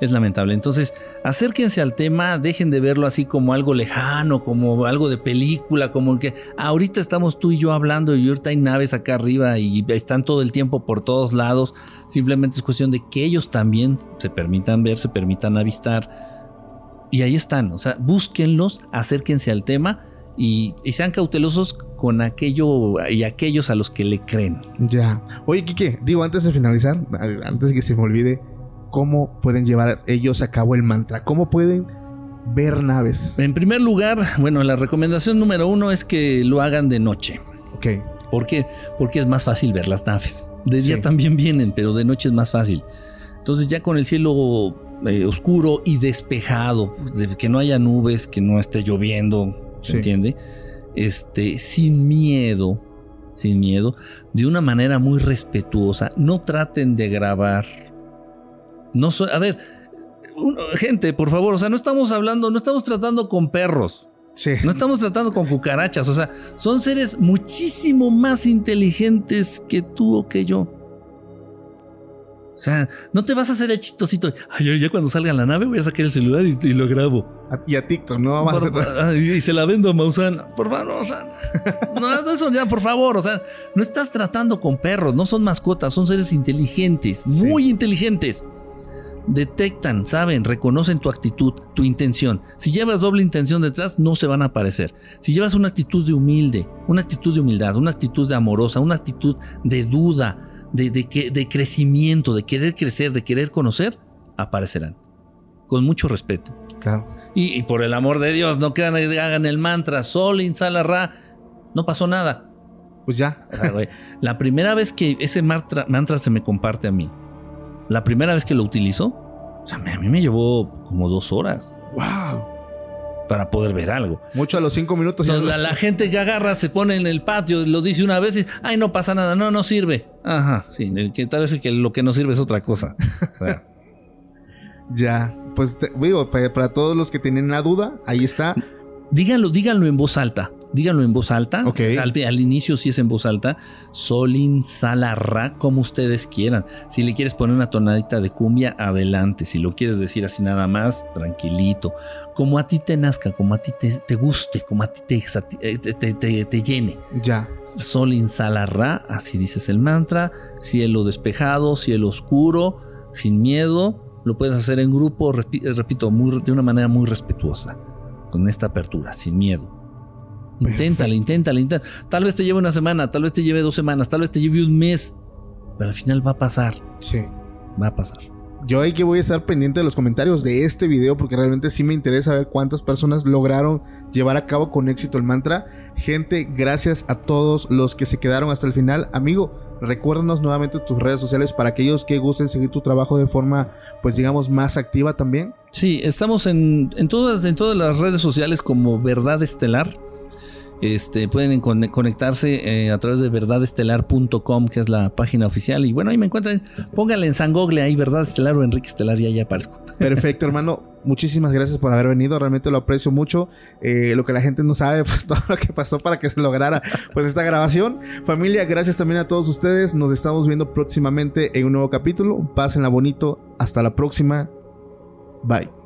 Es lamentable. Entonces, acérquense al tema, dejen de verlo así como algo lejano, como algo de película, como que ahorita estamos tú y yo hablando y ahorita hay naves acá arriba y están todo el tiempo por todos lados. Simplemente es cuestión de que ellos también se permitan ver, se permitan avistar. Y ahí están, o sea, búsquenlos, acérquense al tema y, sean cautelosos con aquello y aquellos a los que le creen. Ya. Oye, Kike, digo, antes de finalizar, antes de que se me olvide, cómo pueden llevar ellos a cabo el mantra, cómo pueden ver naves. En primer lugar, bueno, la recomendación número uno es que lo hagan de noche. Ok. ¿Por qué? Porque es más fácil ver las naves. De día también vienen, pero de noche es más fácil. Entonces ya con el cielo eh, oscuro y despejado, que no haya nubes, que no esté lloviendo, ¿se entiende? Este, sin miedo, sin miedo, de una manera muy respetuosa. No traten de grabar no soy, a ver, gente, por favor, o sea, no estamos hablando, no estamos tratando con perros. Sí. No estamos tratando con cucarachas, o sea, son seres muchísimo más inteligentes que tú o que yo. O sea, no te vas a hacer el chistosito. Ay, ya cuando salga la nave voy a sacar el celular y, lo grabo. Y a TikTok, no vamos a hacer... Y se la vendo a Maussan. Por favor, o sea, *laughs* no, eso ya, por favor. O sea, no estás tratando con perros, no son mascotas, son seres inteligentes, muy inteligentes detectan, saben, reconocen tu actitud, tu intención. Si llevas doble intención detrás, no se van a aparecer. Si llevas una actitud de humilde, una actitud de humildad, una actitud de amorosa, una actitud de duda, de, de, de crecimiento, de querer crecer, de querer conocer, aparecerán. Con mucho respeto. Claro. Y, por el amor de Dios, no quedan hagan el mantra, Sol, Insala, Ra. No pasó nada. Pues ya. la primera vez que ese mantra, mantra se me comparte a mí, la primera vez que lo utilizo, o sea, a mí me llevó como dos horas. ¡Wow! Para poder ver algo. Mucho a los cinco minutos. la, gente que agarra se pone en el patio, lo dice una vez y, ay, no pasa nada, no, no sirve. Ajá, sí, que tal vez que lo que no sirve es otra cosa. *laughs* ya, pues digo, para, todos los que tienen la duda, ahí está. Díganlo, díganlo en voz alta díganlo en voz alta. Al, inicio sí es en voz alta. Solin, Salarra, como ustedes quieran. Si le quieres poner una tonadita de cumbia, adelante. Si lo quieres decir así nada más, tranquilito. Como a ti te nazca, como a ti te, guste, como a ti eh, te, te, llene. Ya. Solin, Salarra, así dices el mantra. Cielo despejado, cielo oscuro, sin miedo. Lo puedes hacer en grupo, repito, de una manera muy respetuosa. Con esta apertura, sin miedo. Inténtale, inténtale, inténtale. Tal vez te lleve una semana, tal vez te lleve dos semanas, tal vez te lleve un mes. Pero al final va a pasar. Sí. Va a pasar. Yo hay que voy a estar pendiente de los comentarios de este video porque realmente sí me interesa ver cuántas personas lograron llevar a cabo con éxito el mantra. Gente, gracias a todos los que se quedaron hasta el final. Amigo, recuérdanos nuevamente tus redes sociales para aquellos que gusten seguir tu trabajo de forma, pues digamos, más activa también. Sí, estamos en, en, todas, en todas las redes sociales como Verdad Estelar. Este, pueden conectarse eh, a través de verdadestelar.com, que es la página oficial. Y bueno, ahí me encuentran. Pónganle en San Google ahí, Verdad Estelar o Enrique Estelar, y ahí aparezco. *laughs* Perfecto, hermano. Muchísimas gracias por haber venido. Realmente lo aprecio mucho. Eh, lo que la gente no sabe, *laughs* pues todo lo que pasó para que se lograra pues esta grabación. Familia, gracias también a todos ustedes. Nos estamos viendo próximamente en un nuevo capítulo. Pásenla bonito. Hasta la próxima. Bye.